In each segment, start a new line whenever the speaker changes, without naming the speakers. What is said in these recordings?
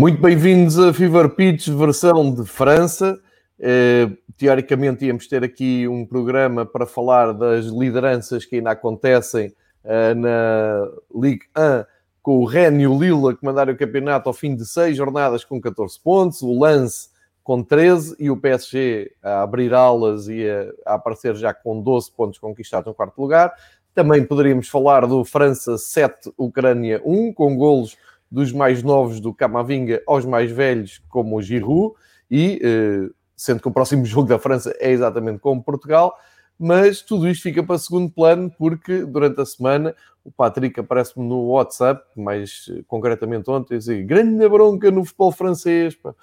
Muito bem-vindos a Fever Pitch, versão de França. Eh, teoricamente íamos ter aqui um programa para falar das lideranças que ainda acontecem eh, na Ligue 1 com o Rennes e o Lille a o campeonato ao fim de seis jornadas com 14 pontos, o Lance com 13 e o PSG a abrir aulas e a aparecer já com 12 pontos conquistados no quarto lugar. Também poderíamos falar do França 7, Ucrânia 1, com golos dos mais novos do Camavinga aos mais velhos, como o Giroud, e eh, sendo que o próximo jogo da França é exatamente como Portugal, mas tudo isto fica para segundo plano, porque durante a semana o Patrick aparece-me no WhatsApp, mais eh, concretamente ontem, dizer grande bronca no futebol francês, pá.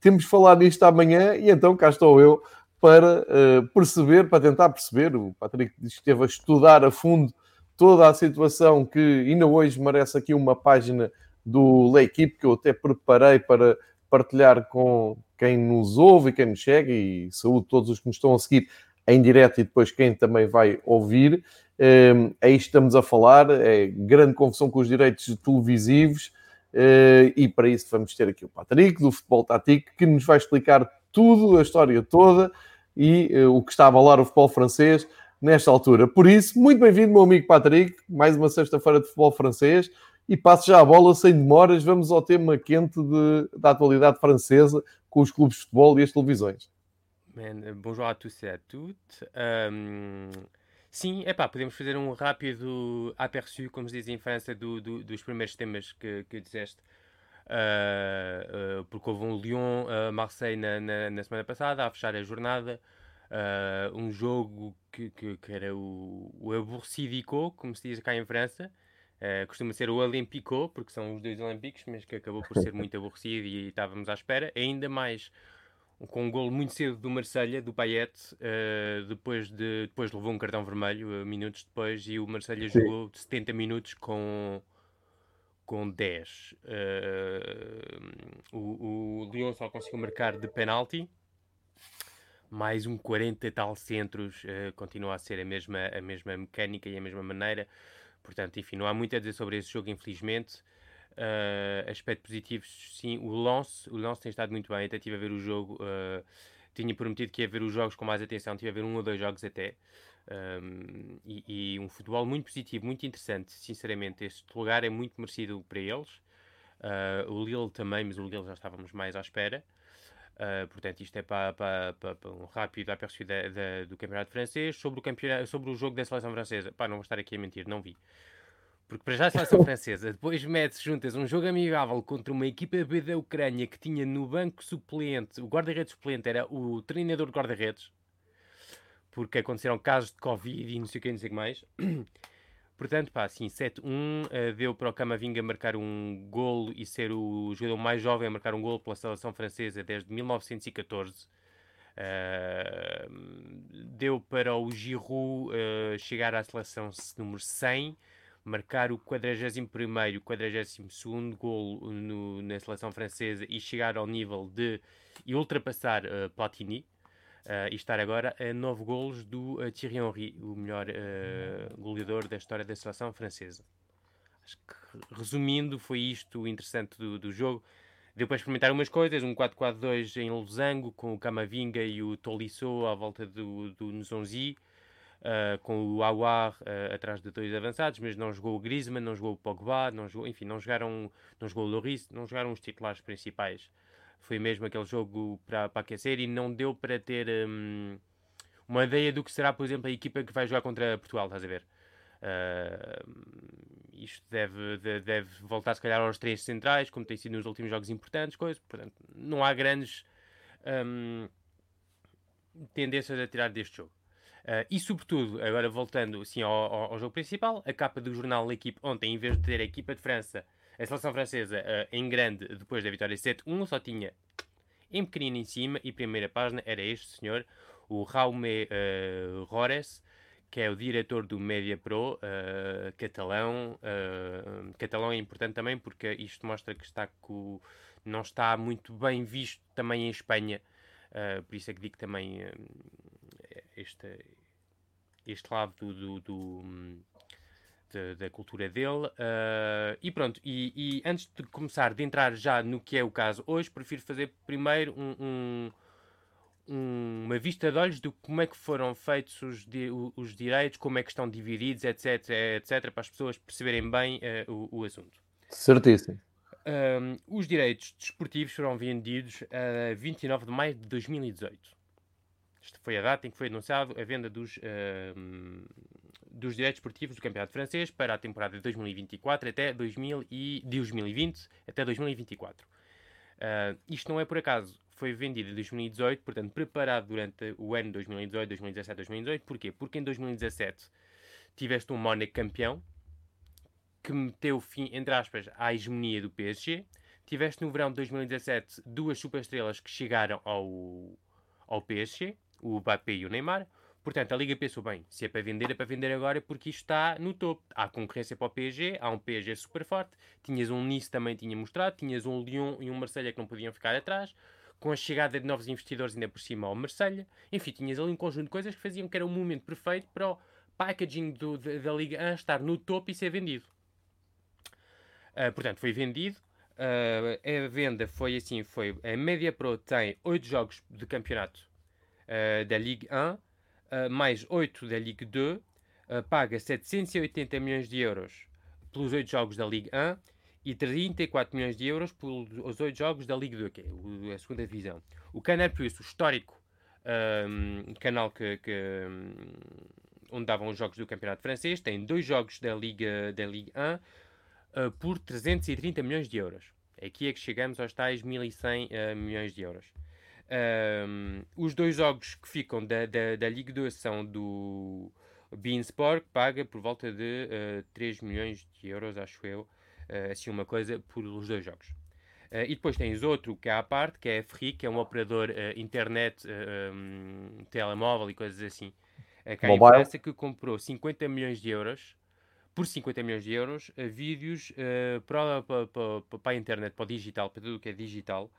temos falar nisto amanhã, e então cá estou eu para uh, perceber, para tentar perceber, o Patrick diz que esteve a estudar a fundo toda a situação que ainda hoje merece aqui uma página do L'Equipe que eu até preparei para partilhar com quem nos ouve e quem nos chega e saúde todos os que nos estão a seguir em direto e depois quem também vai ouvir. Um, aí estamos a falar, é grande confusão com os direitos televisivos uh, e para isso vamos ter aqui o Patrick do Futebol Tático que nos vai explicar tudo, a história toda e uh, o que está a abalar o futebol francês nesta altura. Por isso, muito bem-vindo, meu amigo Patrick, mais uma sexta-feira de futebol francês. E passo já a bola sem demoras, vamos ao tema quente de, da atualidade francesa com os clubes de futebol e as televisões.
Man, bonjour à tous et à toutes. Um, sim, é pá, podemos fazer um rápido aperçu, como se diz em França, do, do, dos primeiros temas que, que disseste. Uh, uh, porque houve um Lyon-Marseille uh, na, na, na, semana passada, a fechar a jornada. um jogo que, que, que, era o, o Aburcidico, como se diz cá em França. Uh, costuma ser o Olympico, porque são os dois Olímpicos, mas que acabou por ser muito aborrecido e estávamos à espera. Ainda mais com um golo muito cedo do Marselha, do Payet, uh, depois, de, depois levou um cartão vermelho, uh, minutos depois, e o Marselha jogou 70 minutos com, com 10. o, o Lyon só conseguiu marcar de penalti. Mais um 40 e tal centros, continua a ser a mesma, a mesma mecânica e a mesma maneira. Portanto, enfim, não há muito a dizer sobre esse jogo, infelizmente. Uh, aspectos positivos, sim. O Lance, o Lance tem estado muito bem. Até estive a ver o jogo. Uh, tinha prometido que ia ver os jogos com mais atenção. Estive a ver um ou dois jogos até. Um, e, e, um futebol muito positivo, muito interessante. Sinceramente, este lugar é muito merecido para eles. Uh, o Lille também, mas o Lille já estávamos mais à espera. Uh, portanto, isto é para, para, para, para um rápido aperço da, da, do campeonato francês. Sobre o, campeonato, sobre o jogo da seleção francesa, pá, não vou estar aqui a mentir, não vi. Porque para já a seleção francesa, depois metes juntas um jogo amigável contra uma equipa B da Ucrânia que tinha no banco suplente, o guarda-redes suplente era o treinador de guarda-redes, porque aconteceram casos de Covid e não sei o que, não sei o que mais. Portanto, pá, assim, 7-1 uh, deu para o Camavinga marcar um golo e ser o jogador mais jovem a marcar um golo pela seleção francesa desde 1914. Uh, deu para o Giroud uh, chegar à seleção número 100, marcar o 41º e o 42º golo no, na seleção francesa e chegar ao nível de e ultrapassar Platini, e estar agora a 9 golos do uh, Thierry Henry, o melhor uh, goleador da história da seleção francesa. Acho que, resumindo, foi isto o interessante do, do jogo. Deu para experimentar umas coisas, um 4-4-2 em losango, com o Camavinga e o Tolisso à volta do, do Nzonzi, uh, com o Awar uh, atrás de dois avançados, mas não jogou o Griezmann, não jogou o Pogba, não jogou, enfim, não jogaram, não jogou o Loris, não jogaram os titulares principais foi mesmo aquele jogo para, para aquecer e não deu para ter um, uma ideia do que será, por exemplo, a equipa que vai jogar contra Portugal, estás a ver? Uh, isto deve, deve, voltar, se calhar, aos três centrais, como tem sido nos últimos jogos importantes, coisas. Portanto, não há grandes um, tendências a tirar deste jogo. Uh, e, sobretudo, agora voltando assim, ao, ao, ao, jogo principal, a capa do jornal L'Equipe ontem, em vez de ter a equipa de França, a seleção francesa, uh, em grande, depois da vitória 7-1, só tinha em pequenino em cima e primeira página era este senhor, o Raume uh, Rores, que é o diretor do Media Pro uh, catalão. Uh, catalão é importante também porque isto mostra que está não está muito bem visto também em Espanha. Uh, por isso é que digo também este, este lado do, do, do de, da cultura dele. e pronto, e, e, antes de começar, de entrar já no que é o caso hoje, prefiro fazer primeiro um, um uma vista de olhos de como é que foram feitos os, os direitos, como é que estão divididos, etc, etc, para as pessoas perceberem bem uh, o, o, assunto.
Certíssimo.
Um, os direitos desportivos foram vendidos a 29 de maio de 2018. Esta foi a data em que foi anunciado a venda dos, uh, dos direitos esportivos do Campeonato Francês para a temporada de 2024 até 2000 e, 2020 até 2024. Uh, isto não é por acaso foi vendido em 2018, portanto, preparado durante o ano 2018, 2017, 2018. Porquê? Porque em 2017 tiveste um Mónaco campeão que meteu fim, entre aspas, à hegemonia do PSG. Tiveste no verão de 2017 duas superestrelas que chegaram ao, ao PSG, o Mbappé e o Neymar. Portanto, a Liga pensou bem, se é para vender, é para vender agora porque isto está no topo. Há concorrência para o PSG, há um PSG super forte. Tinhas um Nice também tinha mostrado, tinhas um Lyon e um Marselha que não podiam ficar atrás com a chegada de novos investidores ainda por cima ao Marselha. Enfim, tinhas ali um conjunto de coisas que faziam que era o momento perfeito para o packaging do, da, da Liga 1 estar no topo e ser vendido. Uh, portanto, foi vendido. Uh, a venda foi assim, foi a Media Pro tem 8 jogos de campeonato uh, da Ligue 1, mais 8 da Ligue 2, paga 780 milhões de euros pelos 8 jogos da Ligue 1 e 34 milhões de euros pelos oito jogos da Liga 2, que é a segunda divisão. O Canal Plus, o histórico um, canal que, que um, onde davam os jogos do Campeonato Francês, tem dois jogos da Liga, da Liga 1 uh, hum, por 330 milhões de euros. Aqui é que chegamos aos tais 1100 uh, milhões de euros. Um, os dois jogos que ficam da, da, da Liga 2 são do Bean Sport, que paga por volta de uh, 3 milhões de euros, acho eu, uh, assim uma coisa por os dois jogos. Uh, e depois tens outro que é à parte, que é a Free, que é um operador internet, um, telemóvel e coisas assim, uh, cá em França, que comprou 50 milhões de euros, por 50 milhões de euros, vídeos para, para, para, para, a internet, para o digital, para tudo o que é digital,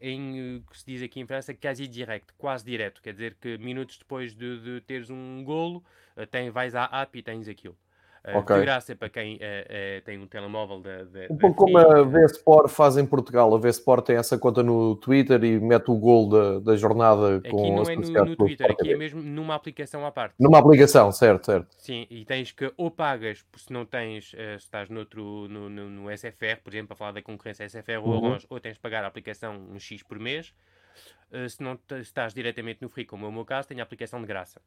em que se diz aqui em França quasi direct, quase direto, quer dizer que minutos depois de, de teres um golo, tem, vais à app e tens aquilo. Eh, okay. De graça para quem uh, uh, tem um telemóvel da.
Um pouco como a V-Sport faz em Portugal. A V-Sport tem essa conta no Twitter e mete o gol da, da jornada
aqui com Aqui não é no, no Twitter, aqui é mesmo numa aplicação à parte.
Numa aplicação, certo, certo.
Sim, e tens que ou pagas, se não tens, se estás noutro, no, no, no SFR, por exemplo, para falar da concorrência SFR ou uhum. ou tens de pagar a aplicação um X por mês. se não estás diretamente no Free, como é o meu caso, tem a aplicação de graça.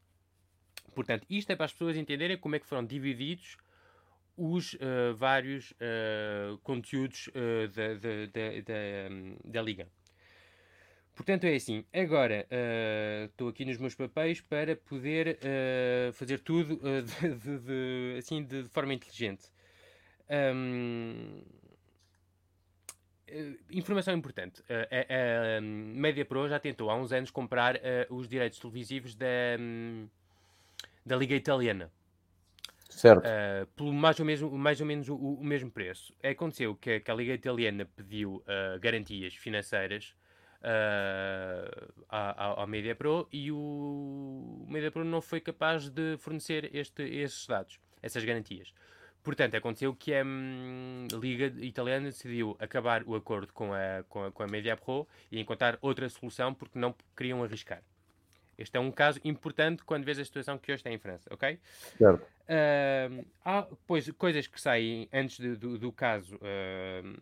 Portanto, isto é para as pessoas entenderem como é que foram divididos os uh, vários uh, conteúdos uh, da, da, da, da, Liga. Portanto, é assim. Agora, estou aqui nos meus papéis para poder fazer tudo de, de, de, assim, de, forma inteligente. Um, informação importante. a, a Media Pro já tentou há uns anos comprar os direitos televisivos da... Um, da Liga Italiana.
Certo. Uh,
pelo mais ou, mesmo, mais ou menos o, o mesmo preço. Aconteceu que, que, a Liga Italiana pediu uh, garantias financeiras uh, ao, ao Media Pro e o Media Pro não foi capaz de fornecer este, esses dados, essas garantias. Portanto, aconteceu que a hum, Liga Italiana decidiu acabar o acordo com a, com a, com a Media Pro e encontrar outra solução porque não queriam arriscar. Este é um caso importante quando vês a situação que hoje está em França, ok?
Certo.
Uh, há pois, coisas que saem antes de, do, do, caso uh,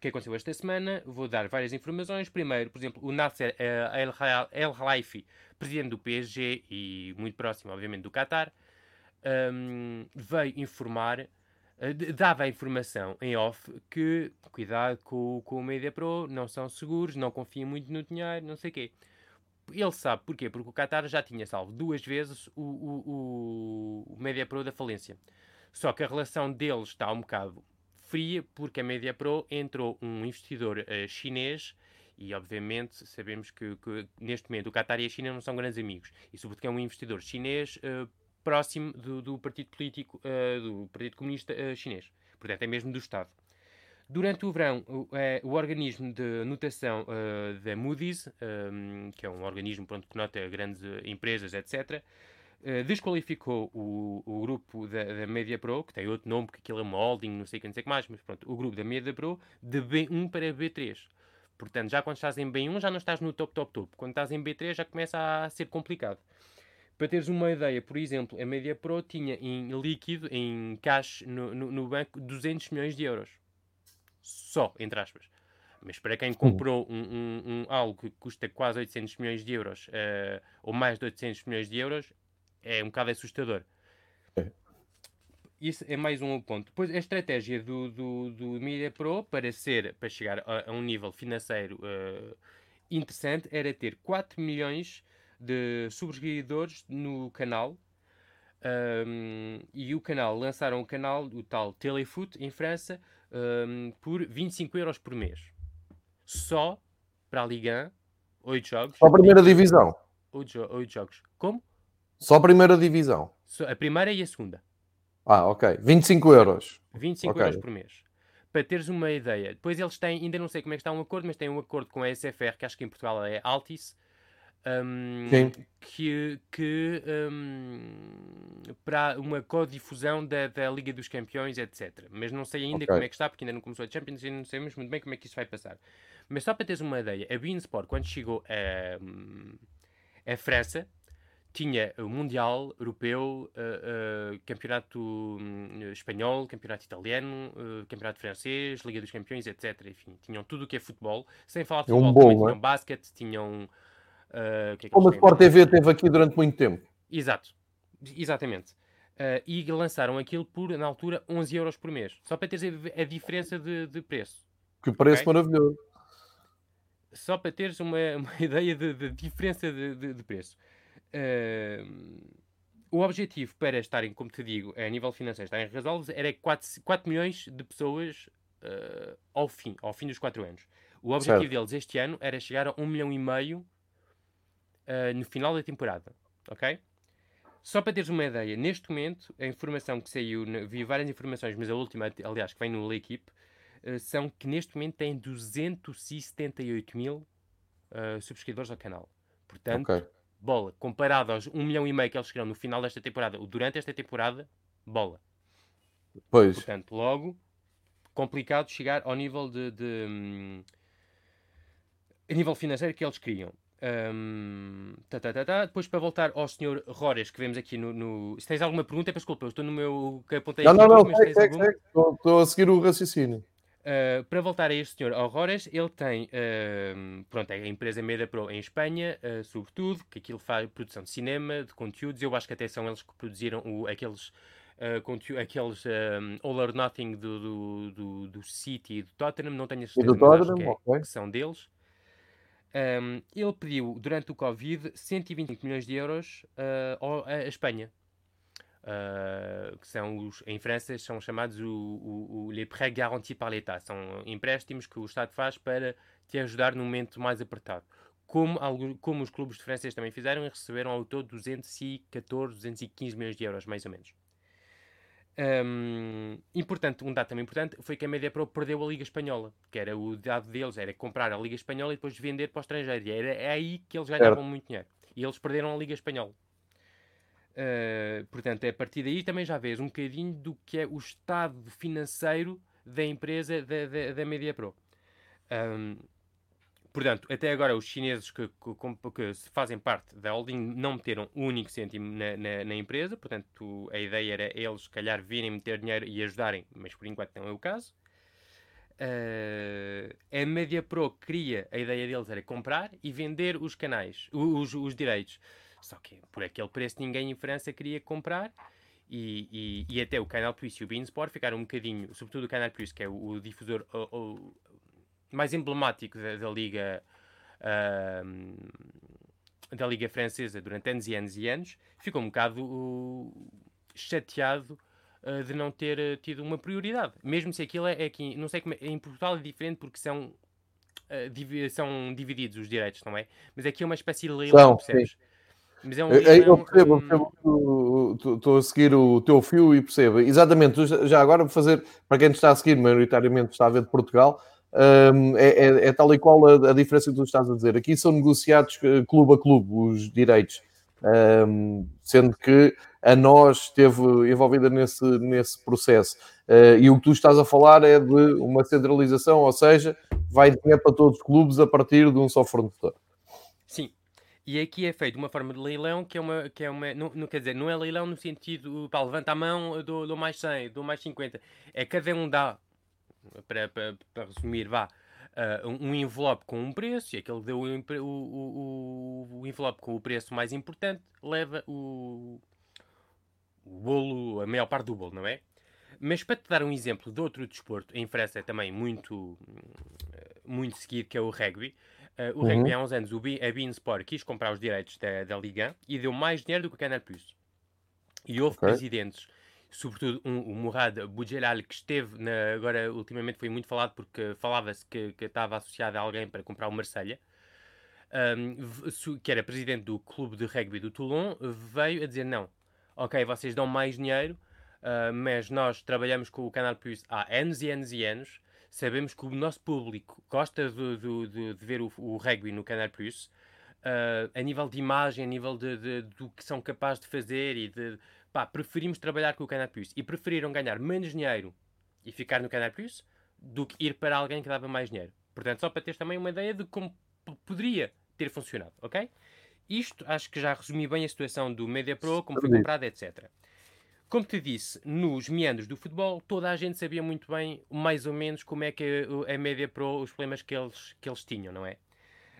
que aconteceu esta semana. Vou dar várias informações. Primeiro, por exemplo, o Nasser uh, El Khelaifi, presidente do PSG e muito próximo, obviamente, do Qatar, um, veio informar, uh, dava a informação em off que cuidado com, com o Media Pro, não são seguros, não confia muito no dinheiro, não sei o quê. Ele sabe porquê? Porque o Qatar já tinha salvo duas vezes o, o, o, o Media Pro da falência. Só que a relação deles está um bocado fria porque a Media Pro entrou um investidor uh, chinês e obviamente sabemos que, que, neste momento o Qatar e a China não são grandes amigos e sobretudo é um investidor chinês uh, próximo do, do, partido político uh, do Partido Comunista Chinês portanto é mesmo do Estado Durante o verão, o, é, o organismo de notação uh, da Moody's, um, que é um organismo pronto, que nota grandes empresas, etc., uh, desqualificou o, o grupo da, da Media Pro, que tem outro nome, porque aquilo é uma holding, não sei não sei o que mais, mas pronto, o grupo da Media Pro, de B1 para B3. Portanto, já quando estás em B1 já não estás no top, top, top. Quando estás em B3 já começa a ser complicado. Para teres uma ideia, por exemplo, a Media Pro tinha em líquido, em cash no, no, no banco, 200 milhões de euros. Só, entre aspas. Mas para quem comprou um, um, um, algo que custa quase 800 milhões de euros, uh, ou mais de 800 milhões de euros, é um bocado assustador. É. Isso é mais um ponto. Depois, a estratégia do, do, do Media Pro para, ser, para chegar a, a um nível financeiro uh, interessante era ter 4 milhões de subscritores no canal. Um, e o canal, lançaram o canal, o tal Telefoot, em França, um, por 25 euros por mês. Só para a Liga 8 jogos.
Só a primeira divisão.
8, jo 8 jogos. Como?
Só a primeira divisão.
a primeira e a segunda.
Ah, ok. 25 euros.
25 okay. euros por mês. Para teres uma ideia. Depois eles têm, ainda não sei como é que está um acordo, mas têm um acordo com a SFR, que acho que em Portugal é Altis, um, que, que um, para uma codifusão da, da Liga dos Campeões, etc. Mas não sei ainda okay. como é que está, porque ainda não começou a Champions e não sabemos muito bem como é que isso vai passar. Mas só para teres uma ideia, a Beansport, quando chegou a, a França, tinha o Mundial Europeu, uh, uh, Campeonato um, Espanhol, Campeonato Italiano, uh, Campeonato Francês, Liga dos Campeões, etc. Enfim, tinham tudo o que é futebol, sem falar de futebol, um bom, também tinham é? basquete, tinham
Uh, que é que Como a Sport TV teve aqui durante muito tempo.
Exato, exatamente. Uh, e lançaram aquilo por, na altura, 11 euros por mês. Só para teres a, a diferença de, de, preço.
Que preço okay? maravilhoso.
Só para teres uma, uma ideia de, de diferença de, de preço. Uh, o objetivo para estarem, como te digo, a nível financeiro, estarem resolvidos, era 4, 4 milhões de pessoas uh, ao fim, ao fim dos 4 anos. O objetivo certo. deles este ano era chegar a 1 milhão e meio uh, no final da temporada. Ok? Só para teres uma ideia, neste momento, a informação que saiu, vi várias informações, mas a última, aliás, que vem no L'Equipe, uh, são que neste momento tem 278 mil uh, subscritores ao canal. Portanto, okay. bola, comparado aos 1 milhão e meio que eles chegaram no final desta temporada, ou durante esta temporada, bola.
Pois.
Portanto, logo, complicado chegar ao nível de, de um, a nível financeiro que eles queriam. Um, tá, tá, tá, tá, Depois para voltar ao Sr. Rores, que vemos aqui no, no, Se tens alguma pergunta, desculpa, eu estou no meu. que apontei
não, aqui. Não, não, não, estou, estou a seguir o raciocínio.
Uh, para voltar a este senhor Aurores, ele tem, uh, pronto, é a empresa Meda Pro em Espanha, uh, sobretudo, que aquilo faz produção de cinema, de conteúdos, eu acho que até são eles que produziram o, aqueles, uh, aqueles All or Nothing do, do, do, do, City e do Tottenham, não tenho a certeza,
do Tottenham, que, é, okay.
que são deles. Um, ele pediu, durante o Covid, 125 milhões de euros uh, à Espanha. Uh, que são os, em França são chamados o, o, o les prêts garantis par l'État. São empréstimos que o Estado faz para te ajudar no momento mais apertado. Como, como os clubes de também fizeram e receberam ao todo 214, 215 milhões de euros, mais ou menos. Um, importante, um dado também importante foi que a Media Pro perdeu a Liga Espanhola, que era o dado deles, era comprar a Liga Espanhola e depois vender para o estrangeiro. E era é aí que eles ganhavam muito dinheiro. E eles perderam a Liga Espanhola. Uh, portanto, a partir daí também já vês um bocadinho do que é o estado financeiro da empresa da, da, da Media Pro. Um, Portanto, até agora os chineses que, que, que, fazem parte da holding não meteram um único cêntimo na, na, na, empresa, portanto a ideia era eles, se calhar, virem meter dinheiro e ajudarem, mas por enquanto não é o caso. Uh, a Media Pro queria, a ideia deles era comprar e vender os canais, os, os direitos. Só que por aquele preço ninguém em França queria comprar e, e, e, até o Canal Plus e o Bein Sport ficaram um bocadinho, sobretudo o Canal Plus, que é o, o difusor o, o, mais emblemático da, da Liga uh, da Liga Francesa durante anos e anos e anos, ficou um bocado uh, chateado uh, de não ter uh, tido uma prioridade. Mesmo se aquilo é, é aqui, não sei como é, em Portugal é diferente porque são, div são divididos os direitos, não é? Mas aqui é uma espécie de leilão, percebes? Sim.
Mas é um eu, eu percebo, eu percebo estou a seguir o teu fio e percebo. Exatamente, já agora vou fazer, para quem está a seguir, maioritariamente está a ver de Portugal, um, é, é, é, tal e qual a, a, diferença que tu estás a dizer. Aqui são negociados eh, clube a clube os direitos, um, sendo que a nós esteve envolvida nesse, nesse processo. Uh, e o que tu estás a falar é de uma centralização, ou seja, vai dinheiro para todos os clubes a partir de um só fornecedor.
Sim, e aqui é feito uma forma de leilão que é uma. Que é uma não, não quer dizer, não é leilão no sentido, pá, levanta a mão, dou mais 100, dou mais 50. É cada um dá, para, para, para resumir, vá, uh, um envelope com um preço e aquele que deu o, o, o, envelope com o preço mais importante leva o, o bolo, a maior parte do bolo, não é? Mas para te dar um exemplo de outro desporto, em França é também muito, muito seguido, que é o rugby. Uh, o uhum. rugby há uns anos, o B, a Bein Sport quis comprar os direitos da, da Liga e deu mais dinheiro do que o Canal Plus. E houve okay. presidentes, sobretudo um, o Mourad Boudjelal, que esteve, na, agora ultimamente foi muito falado porque falava-se que, que, estava associado a alguém para comprar o Marselha, um, que era presidente do clube de rugby do Toulon, veio a dizer não, ok, vocês dão mais dinheiro, uh, mas nós trabalhamos com o Canal Plus há anos e anos e anos, Sabemos que o nosso público gosta de, de, de, de ver o, o, rugby no Canal Plus, uh, a nível de imagem, a nível de, do que são capazes de fazer e de. Pá, preferimos trabalhar com o Canal Plus e preferiram ganhar menos dinheiro e ficar no Canal Plus do que ir para alguém que dava mais dinheiro. Portanto, só para teres também uma ideia de como poderia ter funcionado, ok? Isto acho que já resumi bem a situação do Media Pro, como foi comprado, etc. Como te disse, nos meandros do futebol, toda a gente sabia muito bem, mais ou menos, como é que a, a média pro, os problemas que eles, que eles tinham, não é?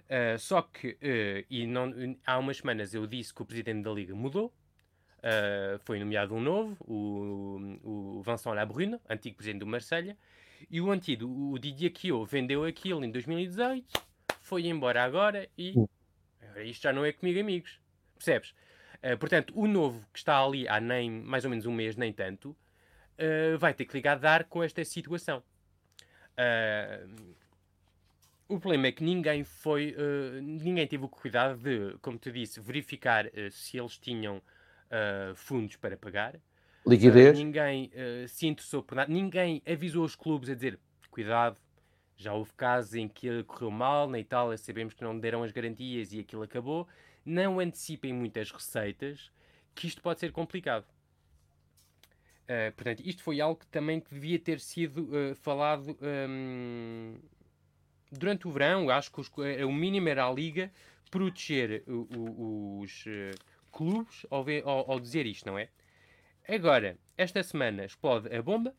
Uh, só que, uh, e não, há umas semanas eu disse que o presidente da Liga mudou, uh, foi nomeado um novo, o, o Vincent Labrune, antigo presidente do Marselha, e o antigo, o Didier Quio, vendeu aquilo em 2018, foi embora agora e isto já não é comigo, amigos. Percebes? Uh, portanto, o novo que está ali há nem mais ou menos um mês, nem tanto, uh, vai ter que ligar dar com esta situação. O problema é que ninguém foi, ninguém teve o cuidado de, como te disse, verificar se eles tinham fundos para pagar.
Liquidez.
ninguém se interessou por nada. Ninguém avisou os clubes a dizer cuidado. Já houve casos em que correu mal, na Itália sabemos que não deram as garantias e aquilo acabou não antecipem muitas receitas, que isto pode ser complicado. Uh, portanto, isto foi algo que também que devia ter sido uh, falado um, durante o verão. Acho que os, uh, o mínimo era a Liga proteger os clubes ao, ver, ao, ao, dizer isto, não é? Agora, esta semana explode a bomba.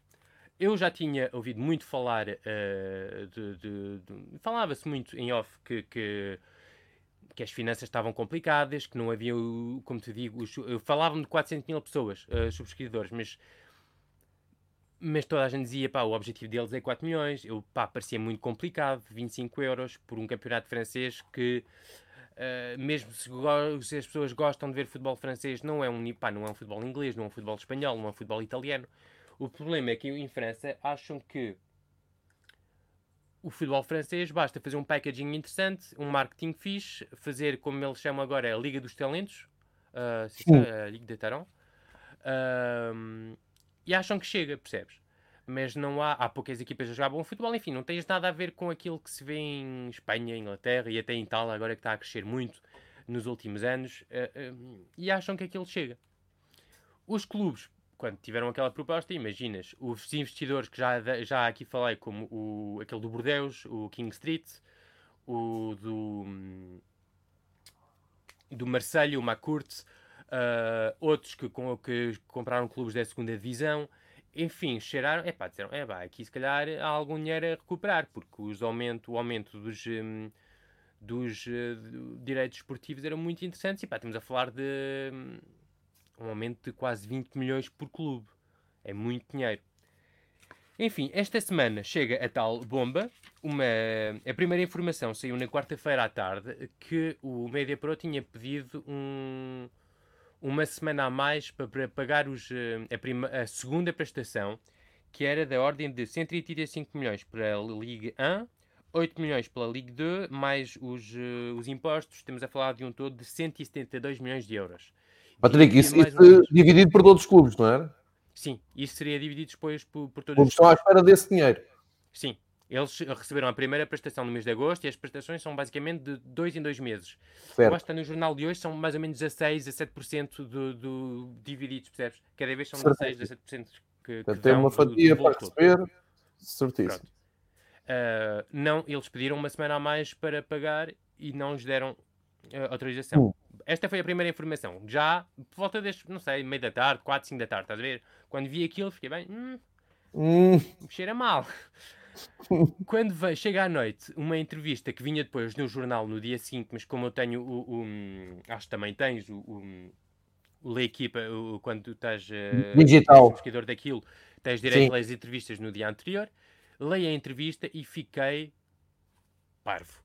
Eu já tinha ouvido muito falar de, de, de falava-se muito em off que, que que as finanças estavam complicadas, que não havia, como te digo, falavam de 400 mil pessoas, uh, subscritores, mas, mas toda a gente dizia, pá, o objetivo deles é 4 milhões, eu, pá, parecia muito complicado, 25 euros por um campeonato francês que, uh, mesmo se, se, as pessoas gostam de ver futebol francês, não é, um, pá, não é um futebol inglês, não é um futebol espanhol, não é um futebol italiano. O problema é que em França acham que o futebol francês basta fazer um packaging interessante, um marketing fixe, fazer como eles chamam agora a Liga dos Talentos, uh, a Liga de Taron, uh, e acham que chega, percebes? Mas não há, há poucas equipas a jogar bom futebol, enfim, não tens nada a ver com aquilo que se vê em Espanha, Inglaterra e até em Itália, agora que está a crescer muito nos últimos anos, uh, e acham que aquilo chega. Os clubes quando tiveram aquela proposta, imaginas, os investidores que já, já aqui falei, como o, aquele do Bordeus, o King Street, o do, do Marselha, o Macourt, uh, outros que, com, que compraram clubes da segunda divisão, enfim, cheiraram, é pá, disseram, é pá, aqui se calhar há algum dinheiro a recuperar, porque os aumento, o aumento dos, um, dos uh, direitos esportivos era muito interessantes, e pá, estamos a falar de um aumento de quase 20 milhões por clube. É muito dinheiro. Enfim, esta semana chega a tal bomba. Uma, a primeira informação saiu na quarta-feira à tarde que o Media Pro tinha pedido um, uma semana a mais para, pagar os, eh, a, prima, a, segunda prestação, que era da ordem de 135 milhões para a Liga 1, 8 milhões pela Liga 2, mais os, eh, os impostos, estamos a falar de um todo de 172 milhões de euros.
Patrick, isso, isso dividido por todos os clubes, não era?
Sim, isso seria dividido depois por, por
todos os estão à espera desse dinheiro.
Sim, eles receberam a primeira prestação no mês de agosto e as prestações são basicamente de dois em dois meses. Certo. Que no jornal de hoje são mais ou menos 16 a 7% do, do divididos, percebes? Cada vez são 16 a 7% que, que
Tem uma fatia do, do para receber, certíssimo.
Uh, não, eles pediram uma semana a mais para pagar e não lhes deram uh, autorização. Uh. Esta foi a primeira informação. Já por volta deste, não sei, meio da tarde, 4, 5 da tarde, estás a ver? Quando vi aquilo, fiquei bem. Hum, hum. cheira mal. Quando veio, chega à noite uma entrevista que vinha depois no jornal no dia seguinte, mas como eu tenho o. o acho que também tens o. o o equipa, o, quando tu estás uh,
digital
pesquisador daquilo, tens direito às entrevistas no dia anterior. Leio a entrevista e fiquei parvo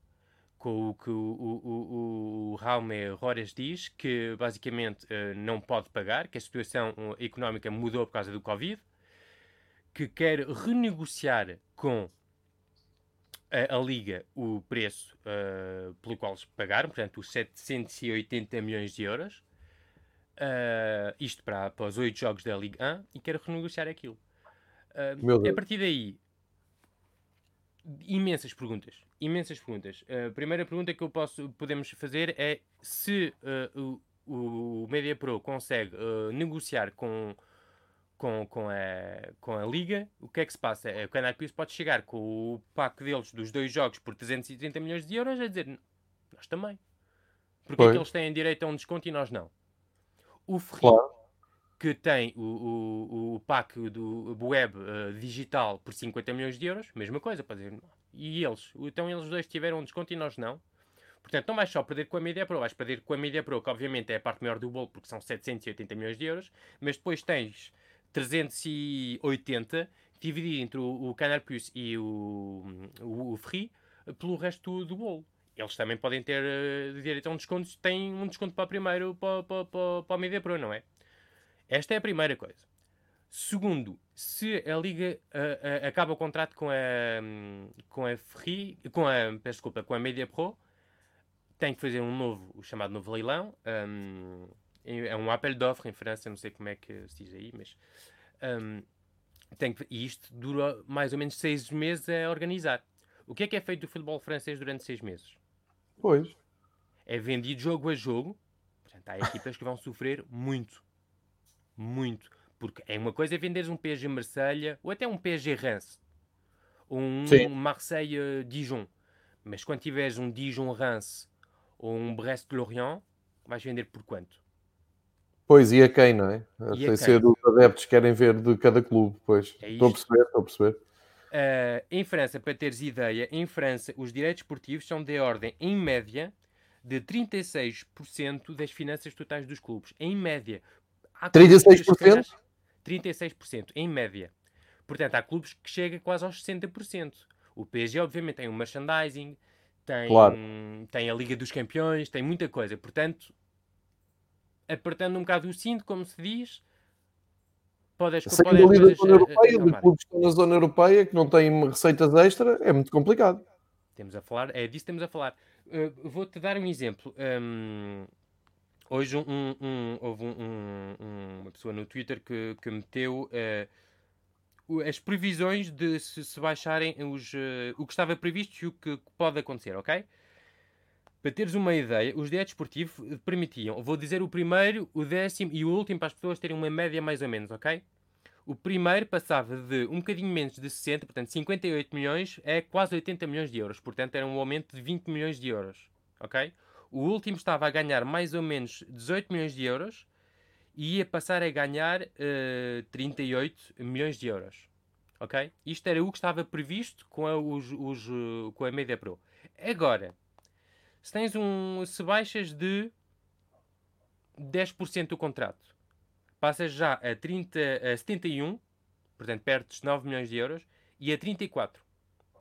com o que o, o, o, o Raume Rores diz, que basicamente uh, não pode pagar, que a situação uh, económica mudou por causa do Covid, que quer renegociar com a, a Liga o preço uh, pelo qual eles pagaram, portanto, os 780 milhões de euros, isto para, para os oito jogos da Liga 1, e quer renegociar aquilo. a partir daí, imensas perguntas. Imensas perguntas. A primeira pergunta que eu posso, podemos fazer é se uh, o, o Media Pro consegue uh, negociar com, com, com, a, com a Liga, o que é que se passa? O Canal Plus pode chegar com o pack deles dos dois jogos por 330 milhões de euros a dizer nós também. Porque é que eles têm direito a um desconto e nós não? O Free, claro que tem o, o, o pack do web uh, digital por 50 milhões de euros, mesma coisa, para dizer, e eles? Então eles dois tiveram um desconto e nós não. Portanto, não vais só perder com a Media Pro, vais perder com a Media Pro, que obviamente é a parte maior do bolo, porque são 780 milhões de euros, mas depois tens 380 dividido entre o, o e o, o, o Free pelo resto do bolo. Eles também podem ter uh, direito a um desconto, têm um desconto para o primeiro, para, para, para, para a Media Pro, não é? Esta é a primeira coisa. Segundo, se a Liga uh, uh, acaba o contrato com a, com a Free, com a, peço desculpa, com a Media Pro, tem que fazer um novo, o chamado novo leilão. Um, é um appel d'offre em França, não sei como é que se diz aí, mas. Um, tem que, e isto dura mais ou menos seis meses a organizar. O que é que é feito do futebol francês durante seis meses?
Pois.
É vendido jogo a jogo. Portanto, há equipas que vão sofrer muito muito. Porque é uma coisa é venderes um PSG Marselha ou até um PSG Reims ou um Sim. Marseille Dijon. Mas quando tiveres um Dijon Reims ou um Brest Lorient, vais vender por quanto?
Pois, e a quem, não é? A Tem ser dos adeptos que querem ver de cada clube, pois. É estou a perceber, estou a perceber.
Uh, em França, para teres ideia, em França os direitos esportivos são de ordem, em média, de 36% das finanças totais dos clubes. Em média.
Há 36%?
36%, em média. Portanto, há clubes que chegam quase aos 60%. O PSG, obviamente, tem o um merchandising, tem, claro. tem a Liga dos Campeões, tem muita coisa. Portanto, apertando um bocado o cinto, como se diz, podes...
Saindo ali da zona europeia, de clubes que estão na zona europeia, que não têm receitas extra, é muito complicado.
Temos a falar, é disso que temos a falar. Uh, Vou-te dar um exemplo. Um, Hoje um, um, houve um, uma pessoa no Twitter que, que meteu uh, as previsões de se, se baixarem os, uh, o que estava previsto e o que pode acontecer, ok? Para teres uma ideia, os direitos esportivos permitiam, vou dizer o primeiro, o décimo e o último para as pessoas terem uma média mais ou menos, ok? O primeiro passava de um bocadinho menos de 60, portanto 58 milhões, é quase 80 milhões de euros. Portanto, era um aumento de 20 milhões de euros, ok? O último estava a ganhar mais ou menos 18 milhões de euros e ia passar a ganhar uh, eh, 38 milhões de euros. Ok? Isto era o que estava previsto com a, os, os, com a Media Pro. Agora, se tens um. Se baixas de 10% do contrato, passas já a, 30, a 71, portanto perdes 9 milhões de euros, e a 34,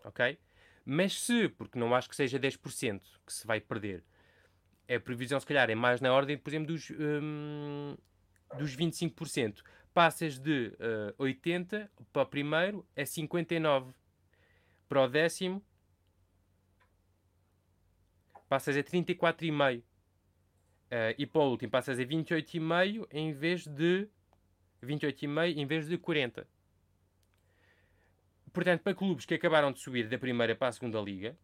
ok? Mas se, porque não acho que seja 10% que se vai perder, a previsão se calhar é mais na ordem, por exemplo, dos, um, dos 25%. Passas de uh, 80 para o primeiro a 59. Para o décimo passas a 34,5. Uh, e para o último passas a 28,5 em vez de 28,5 em vez de 40. Portanto, para clubes que acabaram de subir da primeira para a segunda liga,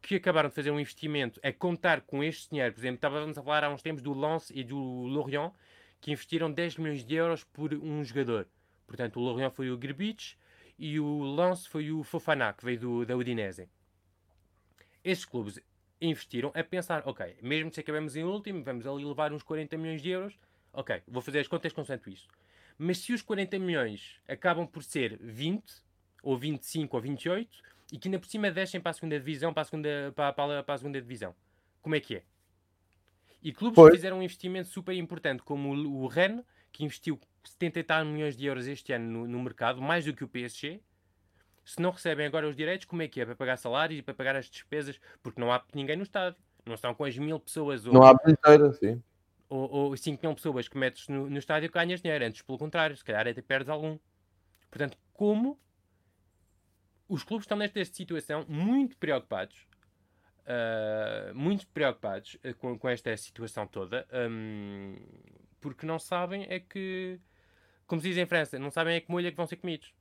que acabaram de fazer um investimento a contar com este dinheiro, por exemplo, estávamos a falar há uns tempos do Lens e do Lorient, que investiram 10 milhões de euros por um jogador. Portanto, o Lorient foi o Grbic e o Lens foi o Fofana, que veio do, da Udinese. Esses clubes investiram a pensar, ok, mesmo se acabamos em último, vamos ali levar uns 40 milhões de euros, ok, vou fazer as contas constante isso. Mas se os 40 milhões acabam por ser 20, ou 25, ou 28, e que ainda por cima descem para a segunda divisão, para a segunda, para, para, para a segunda divisão, como é que é? E clubes que fizeram um investimento super importante, como o, o Rennes, que investiu 70 e tal milhões de euros este ano no, no mercado, mais do que o PSG, se não recebem agora os direitos, como é que é? Para pagar salários e para pagar as despesas? Porque não há ninguém no estádio. Não estão com as mil pessoas.
Ou, não há bilheteira, sim.
Ou, ou 5 mil pessoas que metes no, no estádio que ganhas dinheiro. Antes, pelo contrário, se calhar até perdes algum. Portanto, como os clubes estão nesta situação muito preocupados, uh, muito preocupados uh, com, com, esta situação toda, um, porque não sabem é que, como se diz em França, não sabem é que molha que vão ser comidos.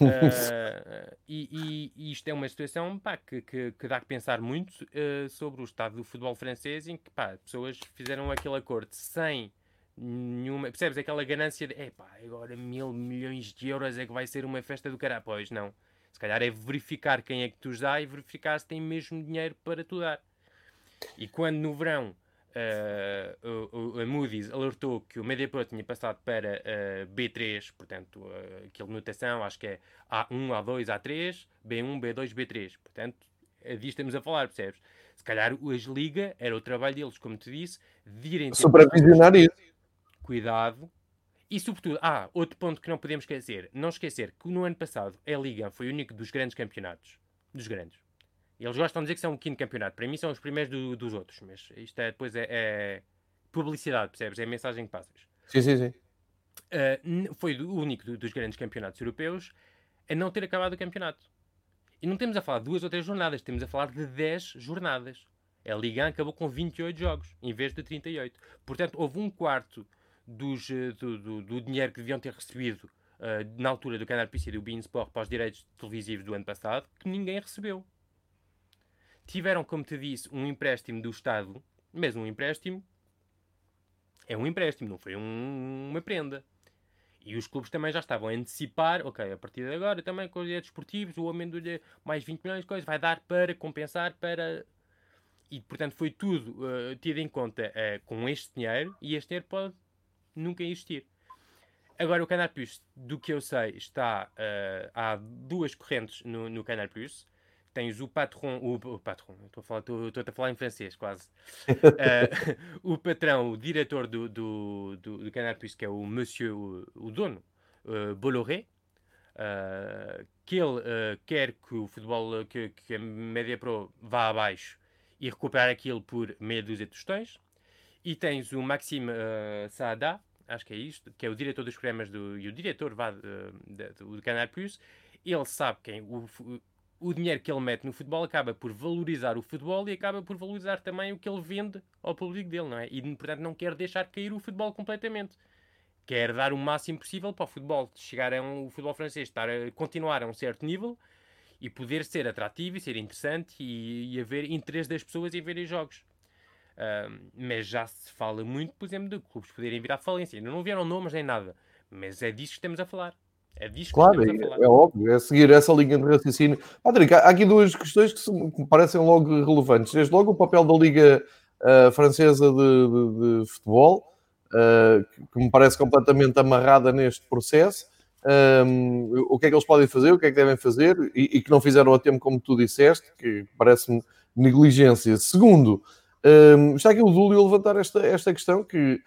Uh, e, e, isto é uma situação pá, que, que, que, dá que pensar muito uh, sobre o estado do futebol francês, em que pá, pessoas fizeram aquele acordo sem nenhuma. Percebes aquela ganância de pá, agora mil milhões de euros é que vai ser uma festa do cara. Pois não. Se calhar é verificar quem é que tu os dá e verificar se tem mesmo dinheiro para tu dar. E quando no verão Uh, a Moody's alertou que o MediaPro tinha passado para uh, B3, portanto, uh, aquela notação, acho que é A1, A2, A3, B1, B2, B3. Portanto, é disto estamos a falar, percebes? Se calhar as Liga era o trabalho deles, como te disse, de irem...
Supervisionar isso.
Cuidado. E, sobretudo, ah, outro ponto que não podemos esquecer. Não esquecer que no ano passado a Liga foi o único dos grandes campeonatos. Dos grandes eles gostam de dizer que são o quinto campeonato. Para mim são os primeiros do, dos outros. Mas isto é, depois é, é, publicidade, percebes? É a mensagem que passas.
Sim, sim, sim.
Uh, foi o único do, dos grandes campeonatos europeus a não ter acabado o campeonato. E não temos a falar de duas ou três jornadas, temos a falar de 10 jornadas. A Liga acabou com 28 jogos, em vez de 38. Portanto, houve um quarto dos, eh, do, do, do dinheiro que deviam ter recebido uh, na altura do Canal PC e do Bein Sport para os direitos televisivos do ano passado, que ninguém recebeu tiveram, como te disse, um empréstimo do Estado, mas um empréstimo é um empréstimo, não foi um, uma prenda. E os clubes também já estavam a antecipar, ok, a partir de agora também com os direitos esportivos, o aumento de mais 20 milhões de coisas vai dar para compensar, para. E portanto foi tudo uh, tido em conta uh, com este dinheiro e este dinheiro pode nunca existir. Agora, o Canal Plus, do que eu sei, está. Uh, há duas correntes no, no Canal Plus tens o patrão, o, o patrão, estou a, falar, estou, estou a falar em francês quase, uh, o patrão, o diretor do, do, do, do Canal Plus, que é o monsieur, o, o dono, uh, Bolloré, uh, que ele quer que o futebol, que, que a Média Pro vá abaixo e recuperar aquilo por meia dúzia de tostões, e tens o Maxime Saada, acho que é isto, que é o diretor dos programas do, e o diretor vá, do, do Canal Plus, ele sabe quem o, o dinheiro que ele mete no futebol acaba por valorizar o futebol e acaba por valorizar também o que ele vende ao público dele, não é? E, portanto, não quer deixar cair o futebol completamente. Quer dar o máximo possível para o futebol, chegar a um, o futebol francês, estar a continuar a um certo nível e poder ser atrativo e ser interessante e, e haver interesse das pessoas em verem jogos. Mas já se fala muito, por exemplo, de clubes poderem vir à falência. Ainda não vieram nomes nem nada, mas é disso que estamos a falar. É disso
claro, é, é, óbvio, é seguir essa linha de raciocínio. Patrick, há aqui duas questões que, me parecem logo relevantes. Desde logo o papel da Liga uh, Francesa de, de, de Futebol, uh, que me parece completamente amarrada neste processo. Um, o que é que eles podem fazer, o que é que devem fazer e, e que não fizeram a tempo, como tu disseste, que parece-me negligência. Segundo, um, está aqui o Dúlio a levantar esta, esta questão que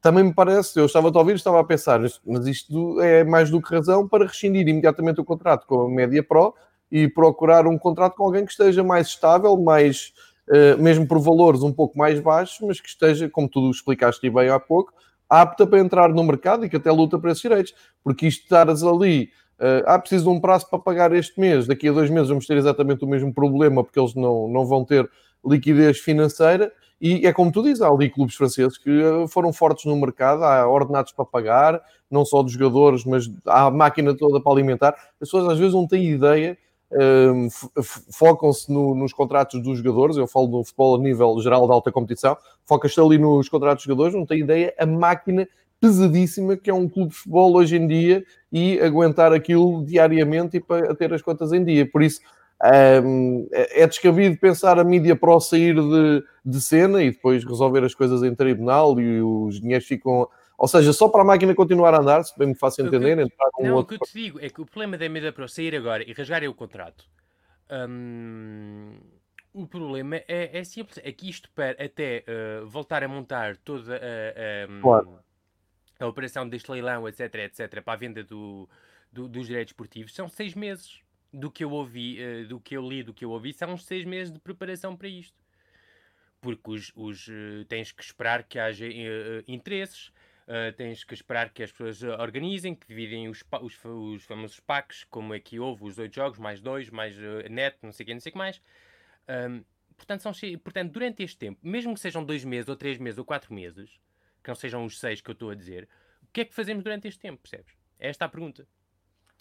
Também me parece, eu estava a ouvir, estava a pensar, mas isto é mais do que razão para rescindir imediatamente o contrato com a Média Pro e procurar um contrato com alguém que esteja mais estável, mais, uh, mesmo por valores um pouco mais baixos, mas que esteja, como tu explicaste bem há pouco, apta para entrar no mercado e que até luta para esses direitos. Porque isto estares ali, uh, ah, preciso de um prazo para pagar este mês, daqui a dois meses vamos ter exatamente o mesmo problema, porque eles não, não vão ter liquidez financeira. E é como tu dizes, há ali clubes franceses que ah, foram fortes no mercado, há ordenados para pagar, não só dos jogadores, mas há a máquina toda para alimentar. As pessoas às vezes não têm ideia um, focam-se no, nos contratos dos jogadores. Eu falo do futebol a nível geral de alta competição, focas-te ali nos contratos dos jogadores, não tem ideia a máquina pesadíssima que é um clube de futebol hoje em dia e aguentar aquilo diariamente e para ter as contas em dia. Por isso um, é descabido pensar a mídia pro sair de, de cena e depois resolver as coisas em tribunal e os dinheiros ficam ou seja, só para a máquina continuar a andar, se bem me faço entender,
que,
entrar
um Não, outro... o que eu te digo é que o problema da Media Pro sair agora e rasgarem o contrato. Hum, o problema é, é, simples, é que isto para até uh, voltar a montar toda a, a, claro. a, operação deste leilão, etc, etc, para a venda do, do, dos direitos esportivos, são seis meses. Do que eu ouvi, uh, do que eu li, do que eu ouvi, são seis meses de preparação para isto. Porque os, os uh, tens que esperar que haja interesses, Uh, tens que esperar que as pessoas organizem, que dividem os, os, os famosos packs, como aqui houve, os oito jogos, mais dois, mais net, não sei o que, não sei o que mais. Um, portanto, são, portanto, durante este tempo, mesmo que sejam dois meses, ou três meses, ou quatro meses, que não sejam os seis que eu estou a dizer, o que é que fazemos durante este tempo, percebes? É esta a pergunta.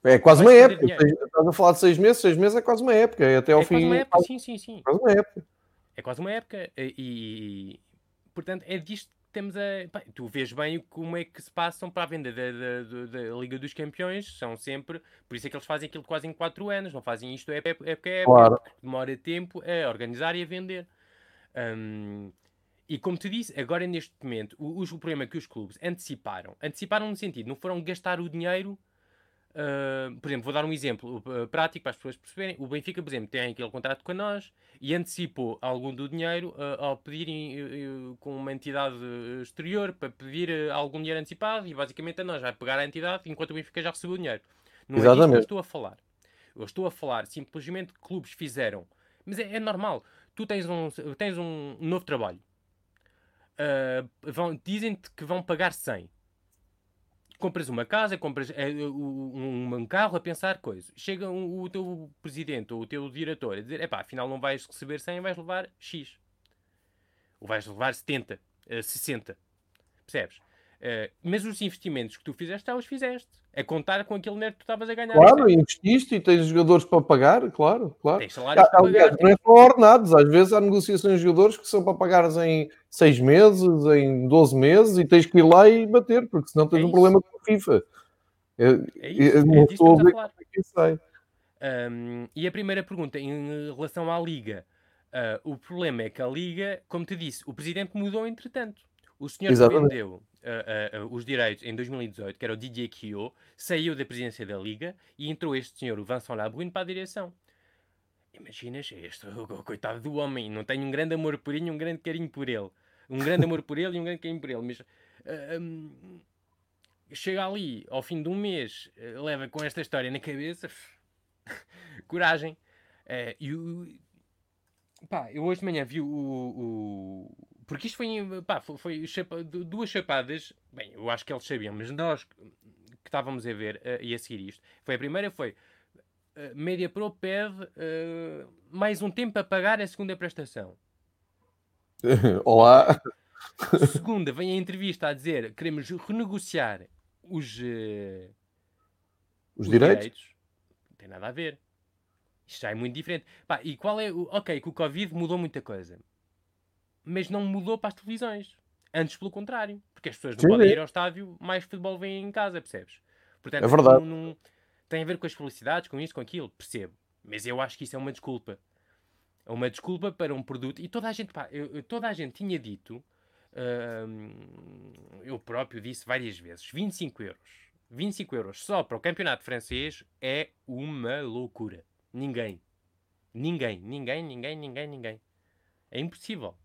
É quase uma época. Estás a falar de seis meses, seis meses é quase uma época. É até ao
é
fim.
Quase uma época, sim, sim, sim.
Quase uma época.
É quase uma época. E, portanto, é disto temos a. Tu vês bem como é que se passam para a venda da, da, da, Liga dos Campeões, são sempre. Por isso é que eles fazem aquilo quase em 4 anos, não fazem isto é porque é, é,
claro.
demora tempo a organizar e a vender. Um, e como te disse, agora neste momento, o, o problema é que os clubes anteciparam. Anteciparam no sentido, não foram gastar o dinheiro Uh, por exemplo, vou dar um exemplo uh, prático para as pessoas perceberem. O Benfica, por exemplo, tem aquele contrato com nós e antecipou algum do dinheiro uh, ao pedir com uma entidade exterior para pedir algum dinheiro antecipado e basicamente a nós vai pegar a entidade enquanto o Benfica já recebeu o dinheiro. Não Exatamente. é disso que eu estou a falar. Eu estou a falar simplesmente que clubes fizeram. Mas é, é normal. Tu tens um, tens um novo trabalho. vão, dizem-te que vão pagar 100 compras uma casa, compras é, um, um, carro a pensar coisas. Chega um, o teu presidente ou o teu diretor a dizer: epá, afinal não vais receber 100, vais levar X. Ou vais levar 70, uh, 60. Percebes? Uh, mas os investimentos que tu fizeste, já os fizeste a contar com aquele dinheiro que tu estavas a ganhar.
Claro, investiste e tens jogadores para pagar, claro, claro.
Tens salários ah, para pagar.
Não é para ordenados, às vezes há negociações de jogadores que são para pagares em 6 meses, em 12 meses e tens que ir lá e bater, porque senão tens é um problema com a FIFA.
Eu, é isso, eu, é estou a ver como é que sai. Um, e a primeira pergunta, em relação à Liga. Uh, o problema é que a Liga, como te disse, o presidente mudou entretanto. O senhor Exatamente. que vendeu uh, uh, os direitos em 2018, que era o Didier Quio, saiu da presidência da Liga e entrou este senhor, o Vincent Labrune, para a direção. Imaginas, este, coitado do homem, não tenho um grande amor por ele e um grande carinho por ele. Um grande amor por ele e um grande carinho por ele, mas... Uh, um, chega ali, ao fim de um mês, leva com esta história na cabeça... Coragem. e o... Pá, eu hoje de manhã vi o, o, porque isto foi, pá, foi, foi chapa, duas chapadas. Bem, eu acho que eles sabiam, mas nós que estávamos a ver uh, e a seguir isto. Foi a primeira, foi uh, Media Pro pede uh, mais um tempo para pagar a segunda prestação.
Olá.
Segunda, vem a entrevista a dizer queremos renegociar os,
uh, os, os direitos. direitos.
Não tem nada a ver. Isto já é muito diferente. Pá, e qual é o. Ok, que o Covid mudou muita coisa mas não mudou para as televisões. Antes, pelo contrário, porque as pessoas não Sim, podem ir ao estádio, mais futebol vem em casa, percebes?
Portanto, é verdade.
Não, não, tem a ver com as publicidades, com isto, com aquilo, percebo. Mas eu acho que isso é uma desculpa. É uma desculpa para um produto. E toda a gente, pá, eu, toda a gente tinha dito, uh, eu próprio disse várias vezes, 25 euros. 25 euros só para o campeonato francês é uma loucura. Ninguém. Ninguém, ninguém, ninguém, ninguém, ninguém. É impossível.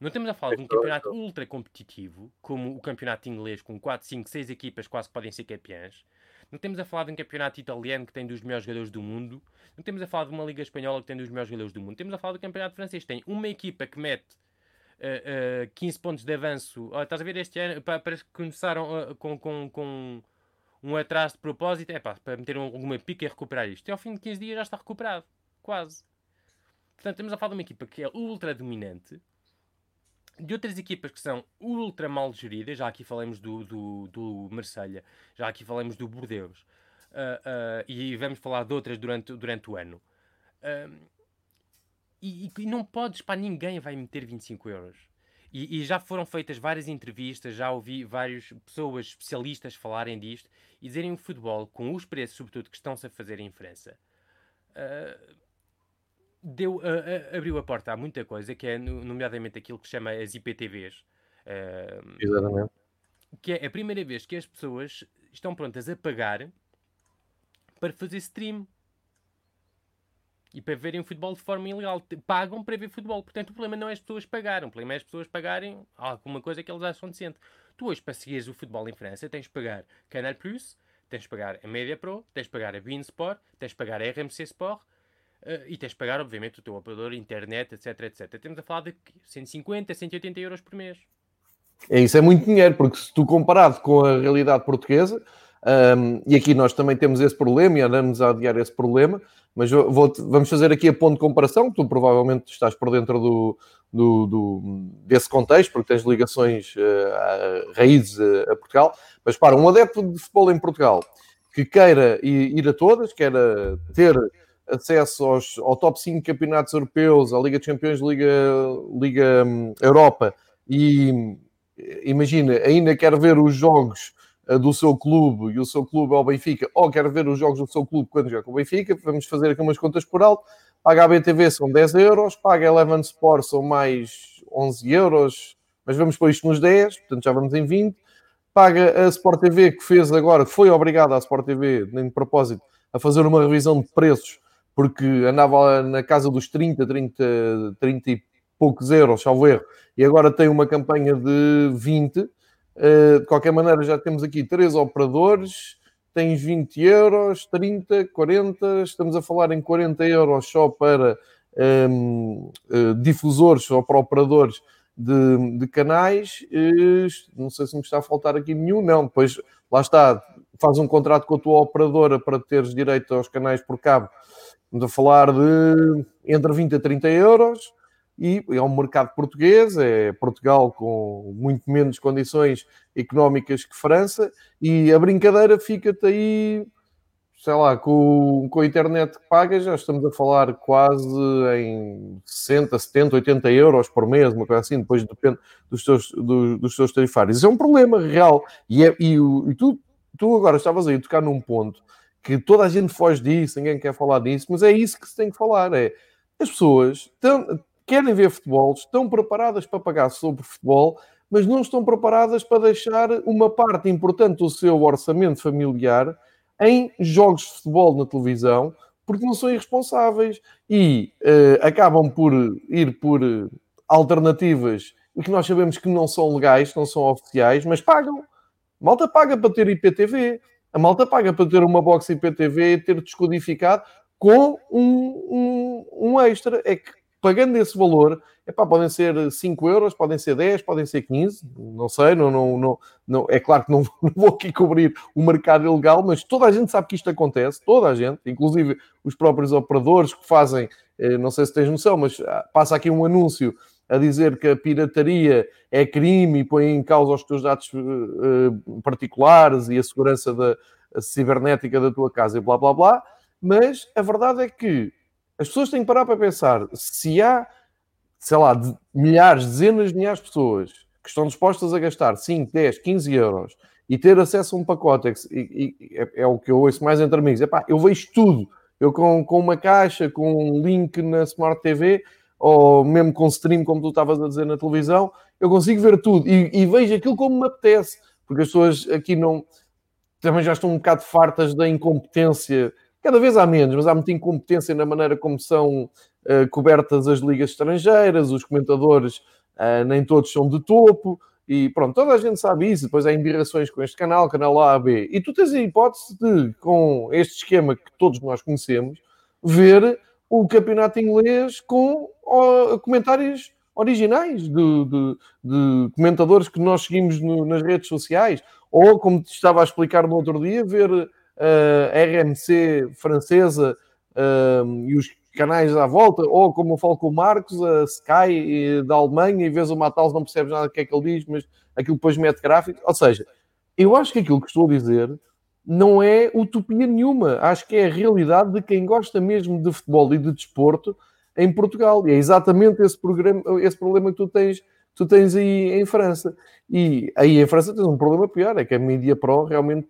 Não estamos a falar de um campeonato ultra competitivo, como o campeonato inglês, com 4, 5, 6 equipas quase que podem ser campeãs. Não estamos a falar de um campeonato italiano que tem dos melhores jogadores do mundo. Não estamos a falar de uma liga espanhola que tem dos melhores jogadores do mundo. Temos a falar do campeonato francês. Tem uma equipa que mete uh, uh, 15 pontos de avanço. Oh, estás a ver este ano? Parece que começaram uh, com, com, com um atraso de propósito. É pá, para meter alguma pica e recuperar isto. E ao fim de 15 dias já está recuperado. Quase. Portanto, estamos a falar de uma equipa que é ultra dominante. De outras equipas que são ultra mal geridas, já aqui falamos do, do, do Marselha, já aqui falamos do Bordeaux, uh, e vamos falar de outras durante, durante o ano. E, e, não podes, para ninguém vai meter 25 euros. E, e, já foram feitas várias entrevistas, já ouvi várias pessoas especialistas falarem disto e dizerem o futebol, com os preços, sobretudo, que estão-se a fazer em França, uh, deu, uh, uh, abriu a porta a muita coisa, que é, nomeadamente, aquilo que se chama as IPTVs.
Exatamente.
Que é a primeira vez que as pessoas estão prontas a pagar para fazer stream e para verem o futebol de forma ilegal. Pagam para ver futebol. Portanto, o problema não é as pessoas pagarem. O problema é as pessoas pagarem alguma coisa que eles acham decente. Tu hoje, para seguires o futebol em França, tens de pagar Canal Plus, tens de pagar a Media Pro, tens de pagar a Bein Sport, tens de pagar a RMC Sport uh, e tens de pagar, obviamente, o teu operador, internet, etc, etc. Temos a falar de 150, 180 euros por mês.
É isso, é muito dinheiro, porque se tu comparado com a realidade portuguesa, um, e aqui nós também temos esse problema e andamos a adiar esse problema, mas vou, vamos fazer aqui a ponto de comparação. Tu provavelmente estás por dentro do, do, do desse contexto, porque tens ligações uh, raízes a, a, Portugal. Mas para um adepto de futebol em Portugal que queira ir, a todas, queira ter acesso aos, ao top 5 campeonatos europeus, à Liga dos Campeões, Liga, Liga um, Europa e imagina, ainda quer ver os jogos do seu clube e o seu clube é o Benfica, ou quer ver os jogos do seu clube quando joga com o Benfica, vamos fazer aqui umas contas por alto. Paga a BTV são 10 euros, paga a Eleven Sport são mais 11 euros, mas vamos pôr isto nos 10, portanto já vamos em 20. Paga a Sport TV que fez agora, foi obrigada a Sport TV, nem de propósito, a fazer uma revisão de preços, porque andava na casa dos 30, 30, 30 e poucos euros, salvo erro, e agora tem uma campanha de 20 Uh, de qualquer maneira, já temos aqui três operadores, tens 20 euros, 30, 40, estamos a falar em 40 euros só para um, ehm, eh, difusores ou para operadores de, de canais. Não sei se me está a faltar aqui nenhum, não. Depois, lá está, faz um contrato com a tua operadora para teres direito aos canais por cabo. Estamos a falar de entre 20 a 30 euros e é um mercado português, é Portugal com muito menos condições económicas que França, e a brincadeira fica-te aí, sei lá, com, com a internet que pagas, já estamos a falar quase em 60, 70, 80 euros por mês, uma coisa assim, depois depende dos teus, dos, dos teus tarifários. É um problema real, e, é, e, e tu, tu agora estavas aí a tocar num ponto que toda a gente foge disso, ninguém quer falar disso, mas é isso que se tem que falar, é as pessoas querem ver futebol, estão preparadas para pagar sobre futebol, mas não estão preparadas para deixar uma parte importante do seu orçamento familiar em jogos de futebol na televisão, porque não são irresponsáveis e uh, acabam por ir por alternativas que nós sabemos que não são legais, não são oficiais, mas pagam. A malta paga para ter IPTV, a malta paga para ter uma box IPTV e ter descodificado com um, um, um extra. É que pagando esse valor, epá, podem ser 5 euros, podem ser 10, podem ser 15, não sei, não, não, não, não é claro que não, não, vou aqui cobrir o mercado ilegal, mas toda a gente sabe que isto acontece, toda a gente, inclusive os próprios operadores que fazem, eh, não sei se tens noção, mas ah, passa aqui um anúncio a dizer que a pirataria é crime e põe em causa os teus dados uh, particulares e a segurança da a cibernética da tua casa e blá blá blá, mas a verdade é que as pessoas têm que parar para pensar se há, sei lá, de milhares, dezenas de milhares de pessoas que estão dispostas a gastar 5, 10, 15 euros e ter acesso a um pacote, e, e é, é, o que eu ouço mais entre amigos, é pá, eu vejo tudo. Eu com, com uma caixa, com um link na Smart TV, ou mesmo com stream, como tu estavas a dizer na televisão, eu consigo ver tudo e, e vejo aquilo como me apetece, porque as pessoas aqui não também já estão um bocado fartas da incompetência Cada vez há menos, mas há muita incompetência na maneira como são uh, cobertas as ligas estrangeiras, os comentadores uh, nem todos são de topo, e pronto, toda a gente sabe isso. Depois há embirrações com este canal, canal A, B. E tu tens a hipótese de, com este esquema que todos nós conhecemos, ver o campeonato inglês com comentários originais de, de, de, comentadores que nós seguimos no, nas redes sociais, ou como te estava a explicar no outro dia, ver uh, a RMC francesa uh, e os canais à volta, ou como eu falo com o Marcos, a Sky da Alemanha, e vês o Matheus, não percebes nada do que é que ele diz, mas aquilo depois mete gráfico. Ou seja, eu acho que aquilo que estou a dizer não é utopia nenhuma. Acho que é a realidade de quem gosta mesmo de futebol e de desporto em Portugal. E é exatamente esse, programa, esse problema que tu tens, tu tens aí em França. E aí em França tens um problema pior, é que a Media Pro realmente...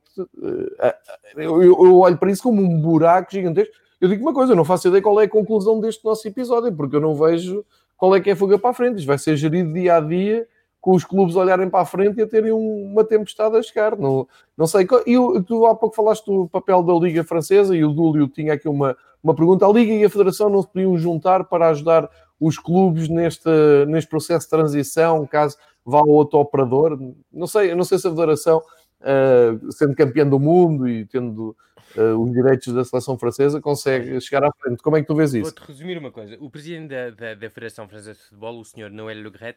Eh, eu, eu olho para isso como um buraco gigantesco eu digo uma coisa, eu não faço ideia qual é a conclusão deste nosso episódio, porque eu não vejo qual é que é a fuga para a frente. Isto vai ser gerido dia a dia, com os clubes olharem para a frente e a terem uma tempestade a chegar. Não, não sei. E tu há pouco falaste do papel da Liga Francesa e o Dúlio tinha aqui uma, uma pergunta. A Liga e a Federação não se podiam juntar para ajudar os clubes neste, neste processo de transição, caso vá ao outro operador? Não sei, não sei se a Federação, uh, sendo campeã do mundo e tendo uh, os direitos da seleção francesa, consegue chegar à frente. Como é que tu vês isso?
Vou-te resumir uma coisa. O presidente da, da, da Federação Francesa de Futebol, o senhor Noël Le Gret,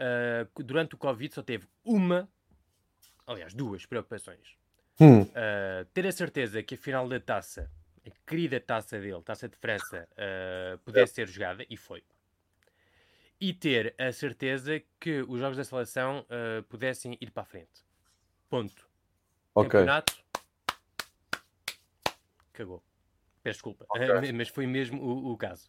uh, durante o Covid só teve uma, aliás, duas preocupações. Hum. Uh, ter a certeza que a final da taça, a querida taça dele, taça de França, uh, pudesse ser jogada, e foi. E ter a certeza que os jogos da seleção uh, pudessem ir para a frente. Ponto. Okay. Campeonato, cagou. Peço desculpa, okay. mas foi mesmo o, o caso.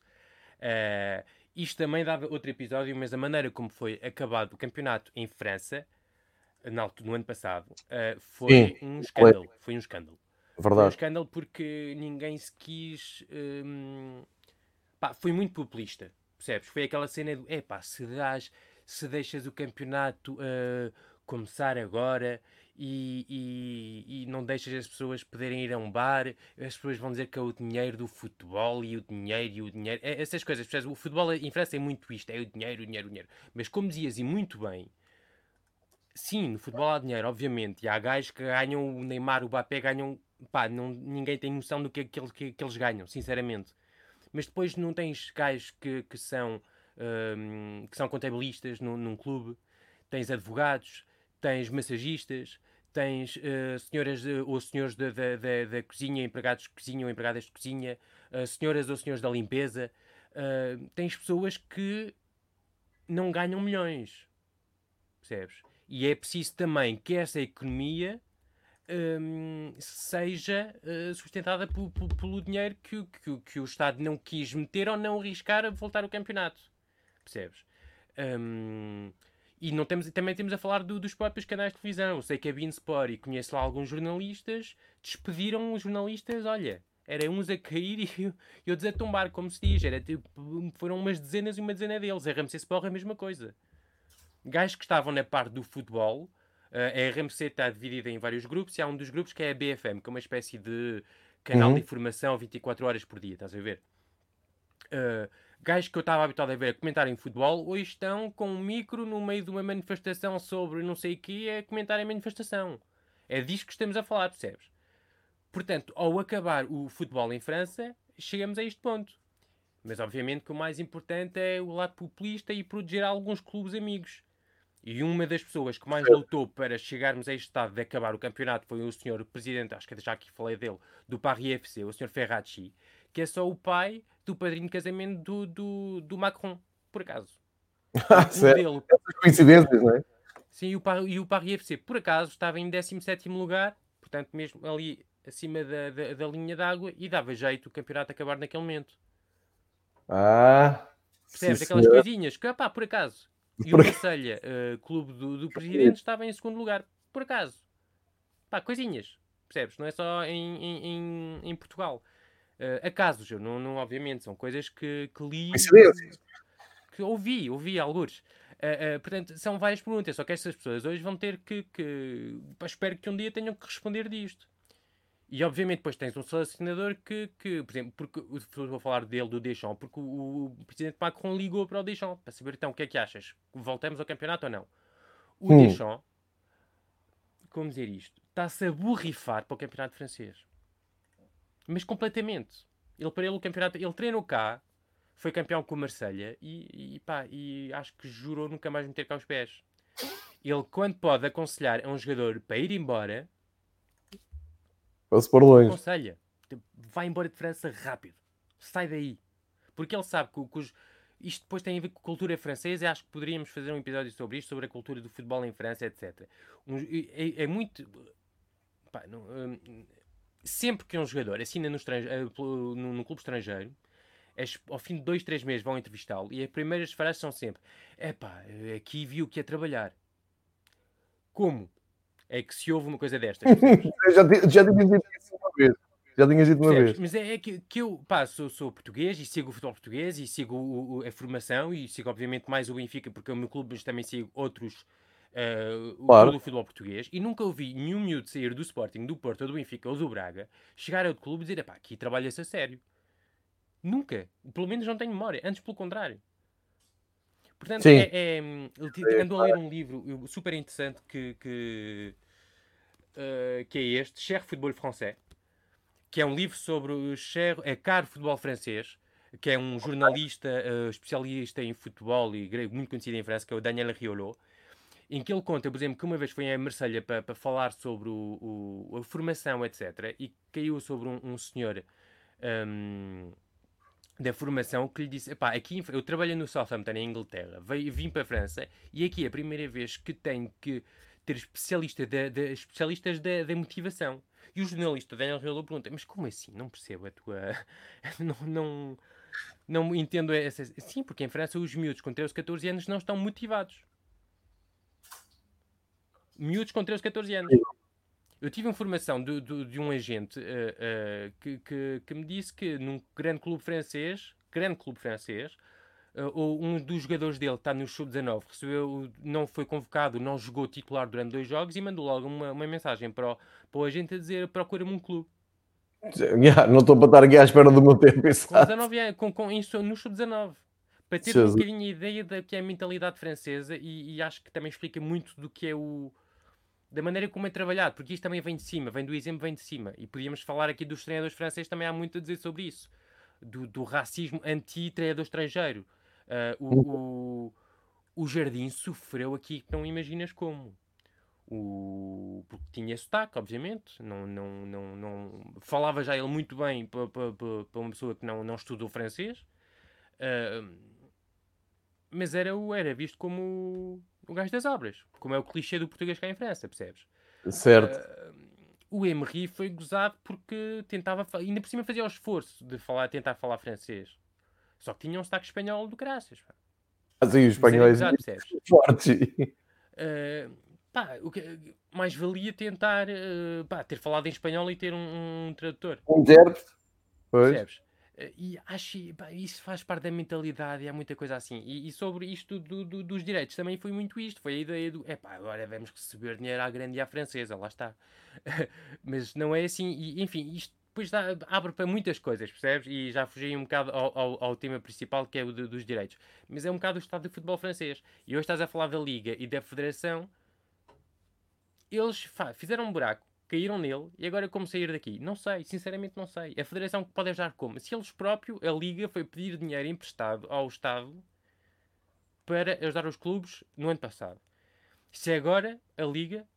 Uh, isto também dava outro episódio, mas a maneira como foi acabado o campeonato em França, no, no ano passado, uh, foi Sim, um escândalo. Foi. foi um escândalo.
Verdade.
Foi um escândalo porque ninguém se quis. Um, pá, foi muito populista, percebes? Foi aquela cena do: é pá, se, dás, se deixas o campeonato uh, começar agora e, e, e, não deixas as pessoas poderem ir a um bar, as pessoas vão dizer que é o dinheiro do futebol e o dinheiro e o dinheiro. É, essas coisas? O futebol em França é muito isto, é o dinheiro, o dinheiro, o dinheiro. Mas como dizias, e muito bem, sim, no futebol há dinheiro, obviamente, e há gajos que ganham, o Neymar, o Mbappé ganham, pá, não, ninguém tem noção do que, que, que, que eles ganham, sinceramente. Mas depois não tens gajos que, que, são, um, que são contabilistas num, num clube, tens advogados, tens massagistas, tens uh, senhoras ou senhores da, cozinha, empregados de cozinha ou empregadas de cozinha, uh, senhoras ou senhores da limpeza. tens pessoas que não ganham milhões. Percebes? E é preciso também que essa economia um, seja sustentada pelo dinheiro que, que, que, o Estado não quis meter ou não arriscar a voltar ao campeonato. Percebes? Um, e não temos, também temos a falar do, dos próprios canais de televisão. Eu sei que a Beansport e conheço lá alguns jornalistas, despediram os jornalistas, olha, era uns a cair e outros a tombar, como se diz. Era, tipo, foram umas dezenas e uma dezena deles. A RMC Sport é a mesma coisa. Gajos que estavam na parte do futebol, eh, a RMC está dividida em vários grupos e há um dos grupos que é a BFM, que é uma espécie de canal uhum. de informação 24 horas por dia, estás a ver? Uh, gajos que eu estava habituado a ver a comentar em futebol, hoje estão com um micro no meio de uma manifestação sobre não sei o que a comentar em manifestação. É disso que estamos a falar, percebes? Portanto, ao acabar o futebol em França, chegamos a este ponto. Mas obviamente que o mais importante é o lado populista e proteger alguns clubes amigos. E uma das pessoas que mais lutou para chegarmos a este estado de acabar o campeonato foi o senhor presidente, acho que já aqui falei dele, do Paris FC, o senhor Ferracci, que é só o pai do padrinho de casamento do, do, do Macron, por acaso.
Ah, coincidências, não é?
Sim, e o, e o Paris FC, por acaso, estava em 17 lugar, portanto, mesmo ali acima da, da, da linha d'água, e dava jeito o campeonato acabar naquele momento.
Ah,
Percebes? Aquelas senhora. coisinhas que, pá, por acaso. E o Marselha, uh, clube do, do presidente, estava em segundo lugar, por acaso. Pá, coisinhas. Percebes? Não é só em, em, em, em Portugal. Uh, acasos, eu não, não, obviamente, são coisas que, que li. Que ouvi, ouvi alguns. Uh, uh, portanto, são várias perguntas, só que estas pessoas hoje vão ter que, que. Espero que um dia tenham que responder disto. E obviamente depois tens um selecionador que, que por exemplo, porque vou falar dele, do Deschamps, porque o, o, presidente Macron ligou para o Deschamps para saber então o que é que achas, voltamos ao campeonato ou não. O hum. Deschamps, como dizer isto, está-se a borrifar para o campeonato francês. Mas completamente. Ele para ele o campeonato, ele treinou cá, foi campeão com o Marselha e, e, pá, e acho que jurou nunca mais meter cá os pés. Ele, quando pode aconselhar a um jogador para ir embora,
Vai-se longe.
Aconselha. Tipo, vai embora de França rápido. Sai daí. Porque ele sabe que, que os, isto depois tem a ver com a cultura francesa e acho que poderíamos fazer um episódio sobre isto, sobre a cultura do futebol em França, etc. Um, é, é, muito. Pá, não, um, sempre que um jogador assina no, eh, no, no clube estrangeiro, ao fim de dois, três meses vão entrevistá-lo e as primeiras frases são sempre: é pá, aqui viu que ia trabalhar. Como? é que se houve uma coisa destas.
já, já tinhas dito isso uma vez. Já tinhas dito uma vez.
Mas é, é que, que, eu pá, sou, sou, português e sigo o futebol português e sigo o, o, a formação e sigo, obviamente, mais o Benfica, porque é o meu clube, mas também sigo outros. Uh, claro. o futebol português e nunca ouvi nenhum miúdo sair do Sporting, do Porto, do Benfica ou do Braga chegar ao clube e dizer: pá, aqui trabalha-se a sério. Nunca. Pelo menos não tenho memória. Antes, pelo contrário. Portanto, Sim. é, é, ando a ler um livro super interessante que, que, uh, que é este, Cher Football Français, que é um livro sobre o Cher, é caro futebol francês, que é um jornalista uh, especialista em futebol e muito conhecido em França, que é o Daniel Riolo, em que ele conta, por exemplo, que uma vez foi a Marselha para, para falar sobre o, o, a formação, etc., e caiu sobre um, um senhor. Um, da formação que lhe disse: pá, aqui eu trabalho no Southampton, em Inglaterra, vim para a França e aqui é a primeira vez que tenho que ter especialista de, de especialistas da, da motivação. E o jornalista Daniel Riolo pergunta: Mas como assim? Não percebo a tua. não, não, não entendo essa. Sim, porque em França os miúdos com 13, 14 anos não estão motivados. Miúdos com 13, 14 anos. Eu tive informação de, de, de um agente uh, uh, que, que, que, me disse que num grande clube francês, grande clube francês, uh, um dos jogadores dele está no sub-19, recebeu, não foi convocado, não jogou titular durante dois jogos e mandou logo uma, uma mensagem para o, para o agente a dizer procura-me um clube.
Yeah, não estou para estar aqui à espera do meu tempo.
Com 19 anos, com, com isso no sub-19 para ter Jesus. um bocadinho a ideia da que é a mentalidade francesa e, e, acho que também explica muito do que é o, da maneira como é trabalhado, porque isto também vem de cima, vem do exemplo, vem de cima. E podíamos falar aqui dos treinadores franceses, também há muito a dizer sobre isso. Do, do racismo anti-treinador estrangeiro. Uh, o, o, o, Jardim sofreu aqui não imaginas como. O, porque tinha sotaque, obviamente. Não, não, não, não, falava já ele muito bem para, para, para uma pessoa que não, não estudou francês. Uh, mas era, era visto como o gajo das obras, como é o clichê do português cá em França, percebes?
Certo. Uh,
o Emery foi gozado porque tentava, ainda por cima fazia o esforço de falar, tentar falar francês. Só que tinha um sotaque espanhol do graças.
Ah, sim, os espanhóis fortes.
Uh, pá, o que, mais valia tentar uh, pá, ter falado em espanhol e ter um, um tradutor.
Um intérprete.
Percebes? Eh, e acho que isso faz parte da mentalidade e há muita coisa assim. E, e sobre isto do, do, dos direitos também foi muito isto. Foi a ideia do epá, agora vamos receber dinheiro à grande e à francesa, lá está. Mas não é assim. E, enfim, isto depois dá, abre para muitas coisas, percebes? E já fugi um bocado ao, ao, ao tema principal que é o de, dos direitos. Mas é um bocado o estado do futebol francês. E hoje estás a falar da Liga e da Federação. Eles fizeram um buraco caíram nele e agora como sair daqui? Não sei, sinceramente não sei. A federação pode ajudar como? Se eles próprios, a Liga, foi pedir dinheiro emprestado ao Estado para ajudar os clubes no ano passado. Se agora a Liga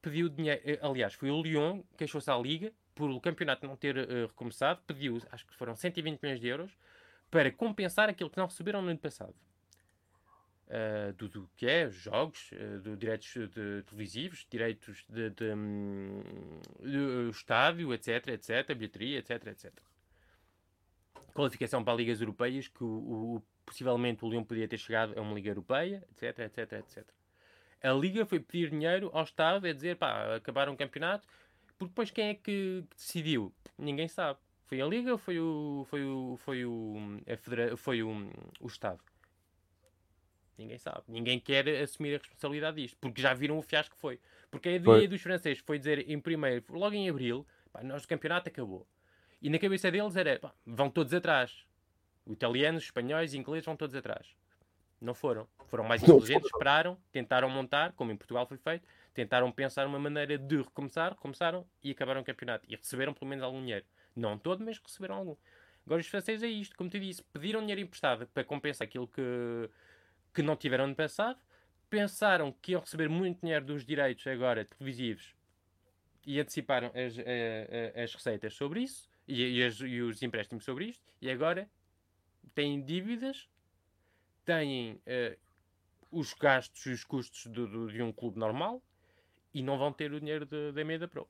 pediu dinheiro, eh, aliás, foi o Lyon que queixou-se à Liga por o campeonato não ter uh, recomeçado, pediu, acho que foram 120 milhões de euros para compensar aquilo que não receberam no ano passado uh, do, do, que é jogos, uh, do direitos de, televisivos, direitos de, de, um, de, estádio, etc, etc, bilheteria, etc, etc. Qualificação para ligas europeias, que o, o, possivelmente o Leão podia ter chegado a uma liga europeia, etc, etc, etc. A liga foi pedir dinheiro ao Estado, a dizer, pá, acabaram o campeonato, porque depois quem é que decidiu? Ninguém sabe. Foi a Liga ou foi o, foi o, foi o, a federa foi o, o Estado? Ninguém sabe. Ninguém quer assumir a responsabilidade disto. Porque já viram o fiasco que foi. Porque a ideia dos franceses foi dizer em primeiro, logo em abril, Pá, nós o campeonato acabou. E na cabeça deles era, pá, vão todos atrás. Italianos, espanhóis, ingleses vão todos atrás. Não foram. Foram mais inteligentes, esperaram, tentaram montar, como em Portugal foi feito, tentaram pensar uma maneira de recomeçar, começaram e acabaram o campeonato. E receberam pelo menos algum dinheiro. Não todo, mas receberam algum. Agora os franceses é isto, como te disse, pediram dinheiro emprestado para compensar aquilo que, que não tiveram no passado, pensaram que iam receber muito dinheiro dos direitos agora televisivos e anteciparam as, as, as receitas sobre isso e, e, as, e, os empréstimos sobre isto, e agora têm dívidas, têm uh, os gastos e os custos do, de um clube normal e não vão ter o dinheiro da Meda Pro.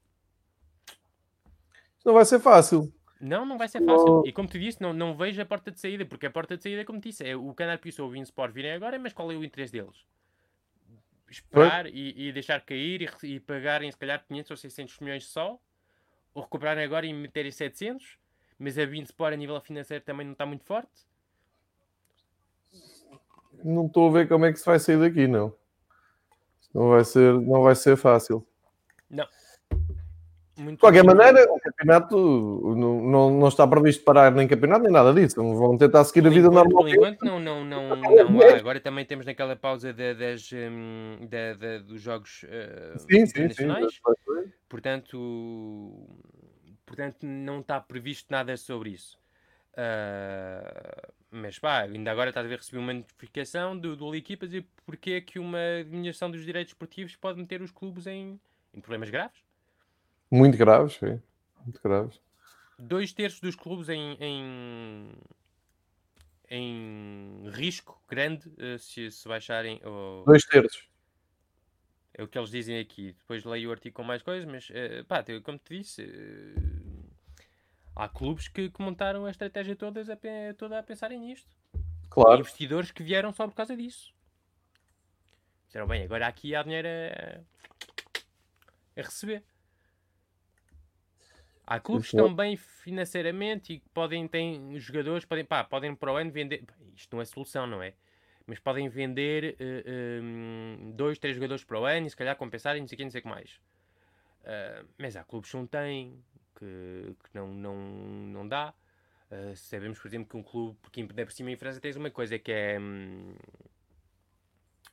Não vai ser fácil.
Não, não vai ser fácil. E como te disse, não, não vejo a porta de saída, porque a porta de saída, como te disse, é o Canal Plus ou o Sport virem agora, mas qual é o interesse deles? Esperar e, e, deixar cair e, e, pagarem se calhar 500 ou 600 milhões só, ou recuperarem agora e meterem 700, mas a Sport a nível financeiro também não está muito forte.
Não estou a ver como é que se vai sair daqui, não. Não vai ser, não vai ser fácil.
Não.
Muito de qualquer maneira, o campeonato não, não, não está previsto parar nem campeonato nem nada disso. Vão tentar seguir por a vida
enquanto,
normal.
Por enquanto, não, não, não, não há. Agora também temos naquela pausa de, de, de, dos jogos uh, sim, internacionais. Sim, sim, portanto, portanto, não está previsto nada sobre isso. Uh, mas pá, ainda agora estás a ver receber uma notificação do, do Equipas e porque é que uma diminuição dos direitos esportivos pode meter os clubes em, em problemas graves.
Muito graves, sim. Muito graves.
Dois terços dos clubes em, em, em risco grande uh, se, se baixarem. Oh,
Dois terços.
É o que eles dizem aqui. Depois leio o artigo com mais coisas, mas uh, pá, como te disse, uh, há clubes que, que, montaram a estratégia todas a, toda a pensarem nisto.
Claro.
investidores que vieram só por causa disso. Disseram, bem, agora aqui há dinheiro a, a receber. Há clubes que estão bem financeiramente e que podem ter jogadores, podem, pá, podem para o ano vender. Isto não é solução, não é? Mas podem vender uh, eh, um, ehm, dois, três jogadores para o ano e se calhar compensarem, não sei o que, não sei o que mais. Uh, mas há clubes que não têm, que, que não, não, não dá. Uh, sabemos, por exemplo, que um clube, porque ainda por cima em França tens uma coisa que é. Um,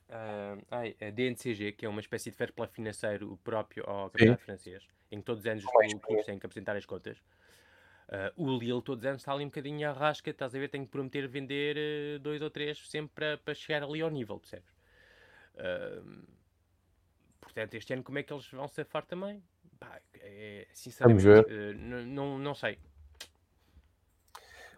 a DNCG, que é uma espécie de fair play financeiro próprio ao campeonato francês em que todos os anos os clubes têm que apresentar as contas. Uh, o Lille todos os anos está ali um bocadinho à rasca, estás a ver, tem que prometer vender uh, dois ou três sempre para, para chegar ali ao nível, percebes? Uh, portanto, este ano como é que eles vão safar também? Pá, é, sinceramente, não, não sei.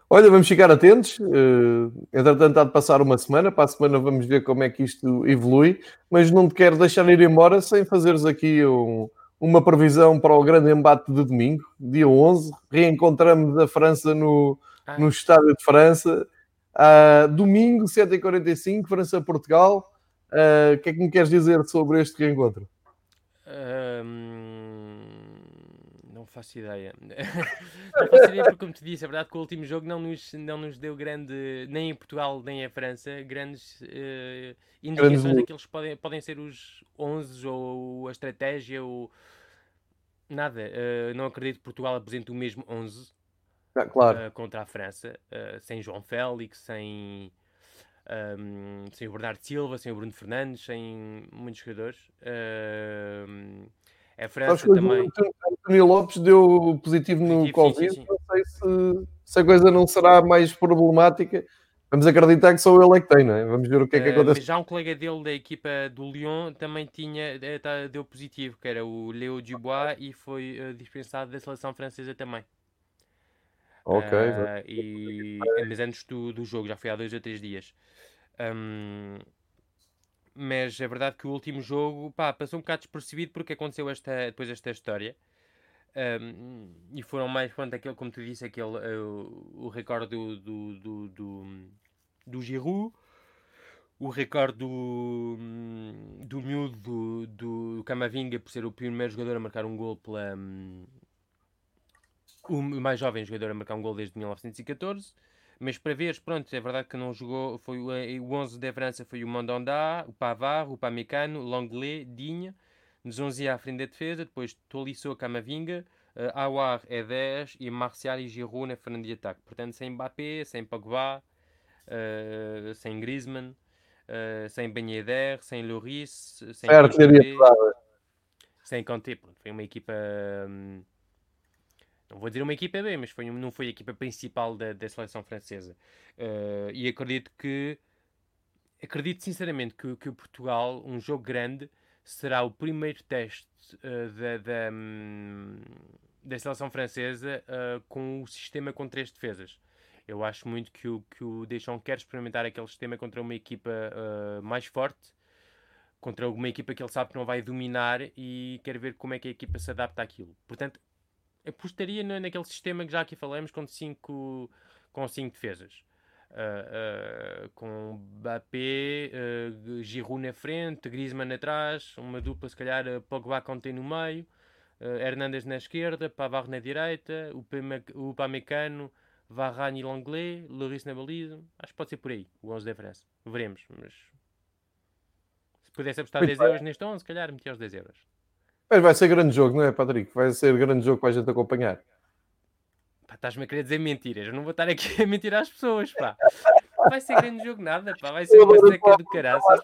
Olha, vamos ficar atentos. Uh, entretanto, há de passar uma semana. Para a semana vamos ver como é que isto evolui. Mas não te quero deixar ir embora sem fazeres aqui um, uma previsão para o grande embate de domingo, dia 11. Reencontramos a França no, ah. no Estádio de França. Uh, domingo, 7h45, França-Portugal. Uh, o que é que me queres dizer sobre este reencontro?
Um, faço ideia. não faço ideia porque, como te disse, é verdade que o último jogo não nos, não nos deu grande, nem em Portugal nem em França, grandes uh, indicações grandes... daqueles que podem, podem ser os 11 ou a estratégia ou nada. Uh, não acredito que Portugal apresente o mesmo 11
ah, claro.
uh, contra a França, sem João Félix, sem. Um, sem o Bernardo Silva, sem o Bruno Fernandes, sem muitos jogadores. Uh, a França também.
O António Lopes deu positivo, positivo no Covid. Sim, sim, sim. Não sei se, se, a coisa não será mais problemática. Vamos acreditar que só ele é que tem, não é? Vamos ver o que é que uh, acontece.
já um colega dele da equipa do Lyon também tinha, eh, tá, deu positivo, que era o Léo Dubois, e foi uh, dispensado da seleção francesa também.
Ok.
Uh, e, mas antes do, do jogo, já foi há dois ou três dias. Um, mas é verdade que o último jogo pá, passou um bocado despercebido porque aconteceu esta, depois esta história. Um, e foram mais, pronto, aquele, como tu disse, aquele, uh, o recorde do, do, do, do, do Giroud, o recorde do, do miúdo do, do Camavinga por ser o primeiro jogador a marcar um gol pela. Um, o mais jovem jogador a marcar um gol desde 1914. Mas para ver, pronto, é verdade que não jogou. Foi o, eh, o 11 da França foi o Mandanda, o Pavard, o Pamecano, Longley, Dinha. Nos 11 à frente da defesa, depois Tolisso, Camavinga, uh, Awar é 10 e Marcial e Giroud na frente de ataque. Portanto, sem Mbappé, sem Pogba, uh, sem Griezmann, uh, sem Ben Yedder, sem Lloris, sem
certo,
sem Conte. Foi uma equipa... Um, não vou dizer uma equipa B, mas foi, não foi a equipa principal da, da seleção francesa. Uh, e acredito que acredito sinceramente que, que o Portugal, um jogo grande, será o primeiro teste uh, da, da, um, da, seleção francesa uh, com o sistema com três defesas. Eu acho muito que o, que o Deschamps quer experimentar aquele sistema contra uma equipa mais forte, contra uma equipa que ele sabe que não vai dominar e quer ver como é que a equipa se adapta àquilo. Portanto, apostaria naquele sistema que já aqui falamos com cinco, com cinco defesas. Uh, uh, com Mbappé, uh, Giroud na frente, Griezmann atrás, uma dupla se calhar Pogba contém no meio, Hernandes na esquerda, Pavard na direita, o, Pamecano, Varane e Langlais, Lloris na baliza. Acho que pode ser por aí, o 11 da França. Veremos, mas se pudesse apostar Muito 10 bem. euros neste 11, se calhar metia os 10 euros.
Mas vai ser grande jogo, não é, Patrick? Vai ser grande jogo para a gente acompanhar.
Estás-me a querer dizer mentiras. Eu não vou estar aqui a mentir às pessoas, pá. vai ser grande jogo nada, pá. Vai ser uma seca do caraças.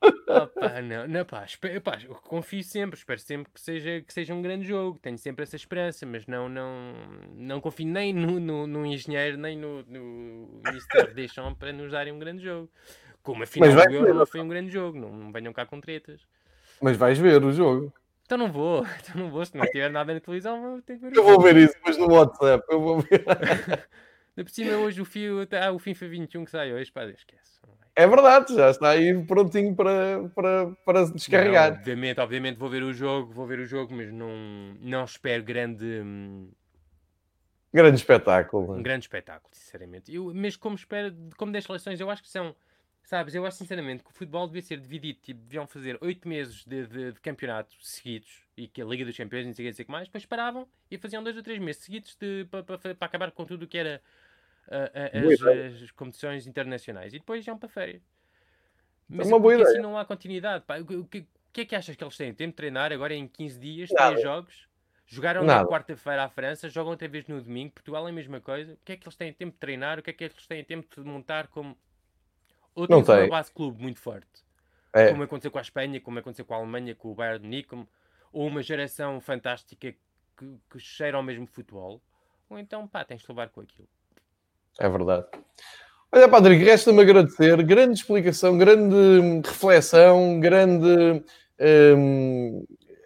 Oh, pá, não, não pá, espero, pá, confio sempre, espero sempre que seja, que seja um grande jogo, tenho sempre essa esperança, mas não, não, não confio nem no, no, no engenheiro, nem no, no Mr. Deschamps para nos darem um grande jogo. Como a final do Euro não foi um grande jogo, não, não venham cá com tretas.
Mas vais ver o jogo.
Então não vou, então não vou, se não tiver nada na televisão, vou ter que ver.
Eu vou ver isso depois no WhatsApp, eu vou ver.
Na por cima hoje o fio, ah, o FIFA 21 que sai hoje, pá, esquece.
É verdade, já está aí prontinho para, para, para descarregar.
Não, obviamente, obviamente vou ver o jogo, vou ver o jogo, mas não, não espero grande. Hum,
grande espetáculo.
Um grande espetáculo, sinceramente. Eu, mas como espero, como das seleções, eu acho que são Sabes, eu acho sinceramente que o futebol devia ser dividido, tipo, deviam fazer oito meses de, de, de, campeonato seguidos e que a Liga dos Campeões não sei o que mais, depois paravam e faziam dois ou três meses seguidos para pa, pa, acabar com tudo o que era as, as, competições internacionais e depois iam para férias. Mas é uma boa ideia. assim não há continuidade. Pá, o, que, o que é que achas que eles têm? Tempo de treinar agora em 15 dias, Nada. três jogos? Jogaram Nada. na quarta-feira à França, jogam outra vez no domingo, Portugal é a mesma coisa. O que é que eles têm tempo de treinar? O que é que eles têm tempo de montar como ou tens não uma base clube muito forte, é. como aconteceu com a Espanha, como aconteceu com a Alemanha, com o Bayern de Munique, ou uma geração fantástica que, que cheira ao mesmo futebol, ou então, pá, tens de levar com aquilo.
É verdade. Olha, Patrick, resta-me agradecer. Grande explicação, grande reflexão, grande, um,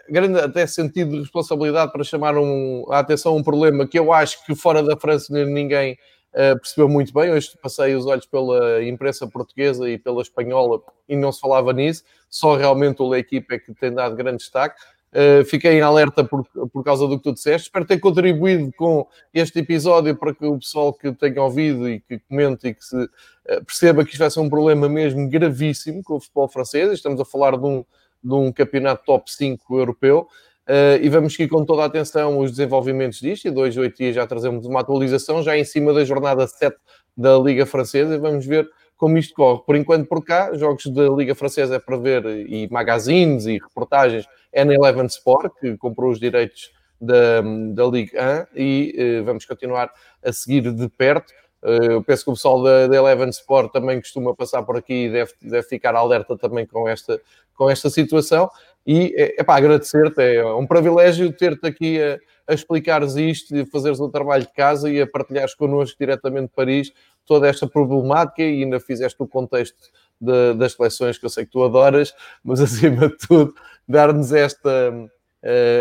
grande até sentido de responsabilidade para chamar um, a atenção a um problema que eu acho que fora da França ninguém uh, percebeu muito bem. Hoje passei os olhos pela imprensa portuguesa e pela espanhola e não se falava nisso. Só realmente o L'Equipe é que tem dado grande destaque. Uh, fiquei em alerta por, por causa do que tu disseste. Espero ter contribuído com este episódio para que o pessoal que tenha ouvido e que comente e que se, uh, perceba que isto vai ser um problema mesmo gravíssimo com o futebol francês. Estamos a falar de um, de um campeonato top 5 europeu. Uh, e vamos seguir com toda a atenção os desenvolvimentos disto. E dois, oito dias já trazemos uma atualização, já em cima da jornada 7 da Liga Francesa, e vamos ver como isto corre. Por enquanto, por cá, jogos da Liga Francesa é para ver, e magazines e reportagens, é na Eleven Sport, que comprou os direitos da, da Liga 1, e uh, vamos continuar a seguir de perto. Uh, eu penso que o pessoal da, da Eleven Sport também costuma passar por aqui e deve, deve ficar alerta também com esta, com esta situação. E é, para agradecer-te, é um privilégio ter-te aqui a, a explicares isto e fazeres o trabalho de casa e a partilhares connosco diretamente de Paris toda esta problemática e ainda fizeste o contexto de, das seleções que eu sei que tu adoras, mas acima de tudo, dar-nos esta, uh,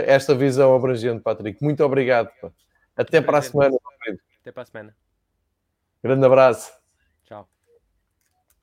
esta visão abrangente, Patrick. Muito obrigado. Até para a semana.
Até para a semana.
Grande abraço.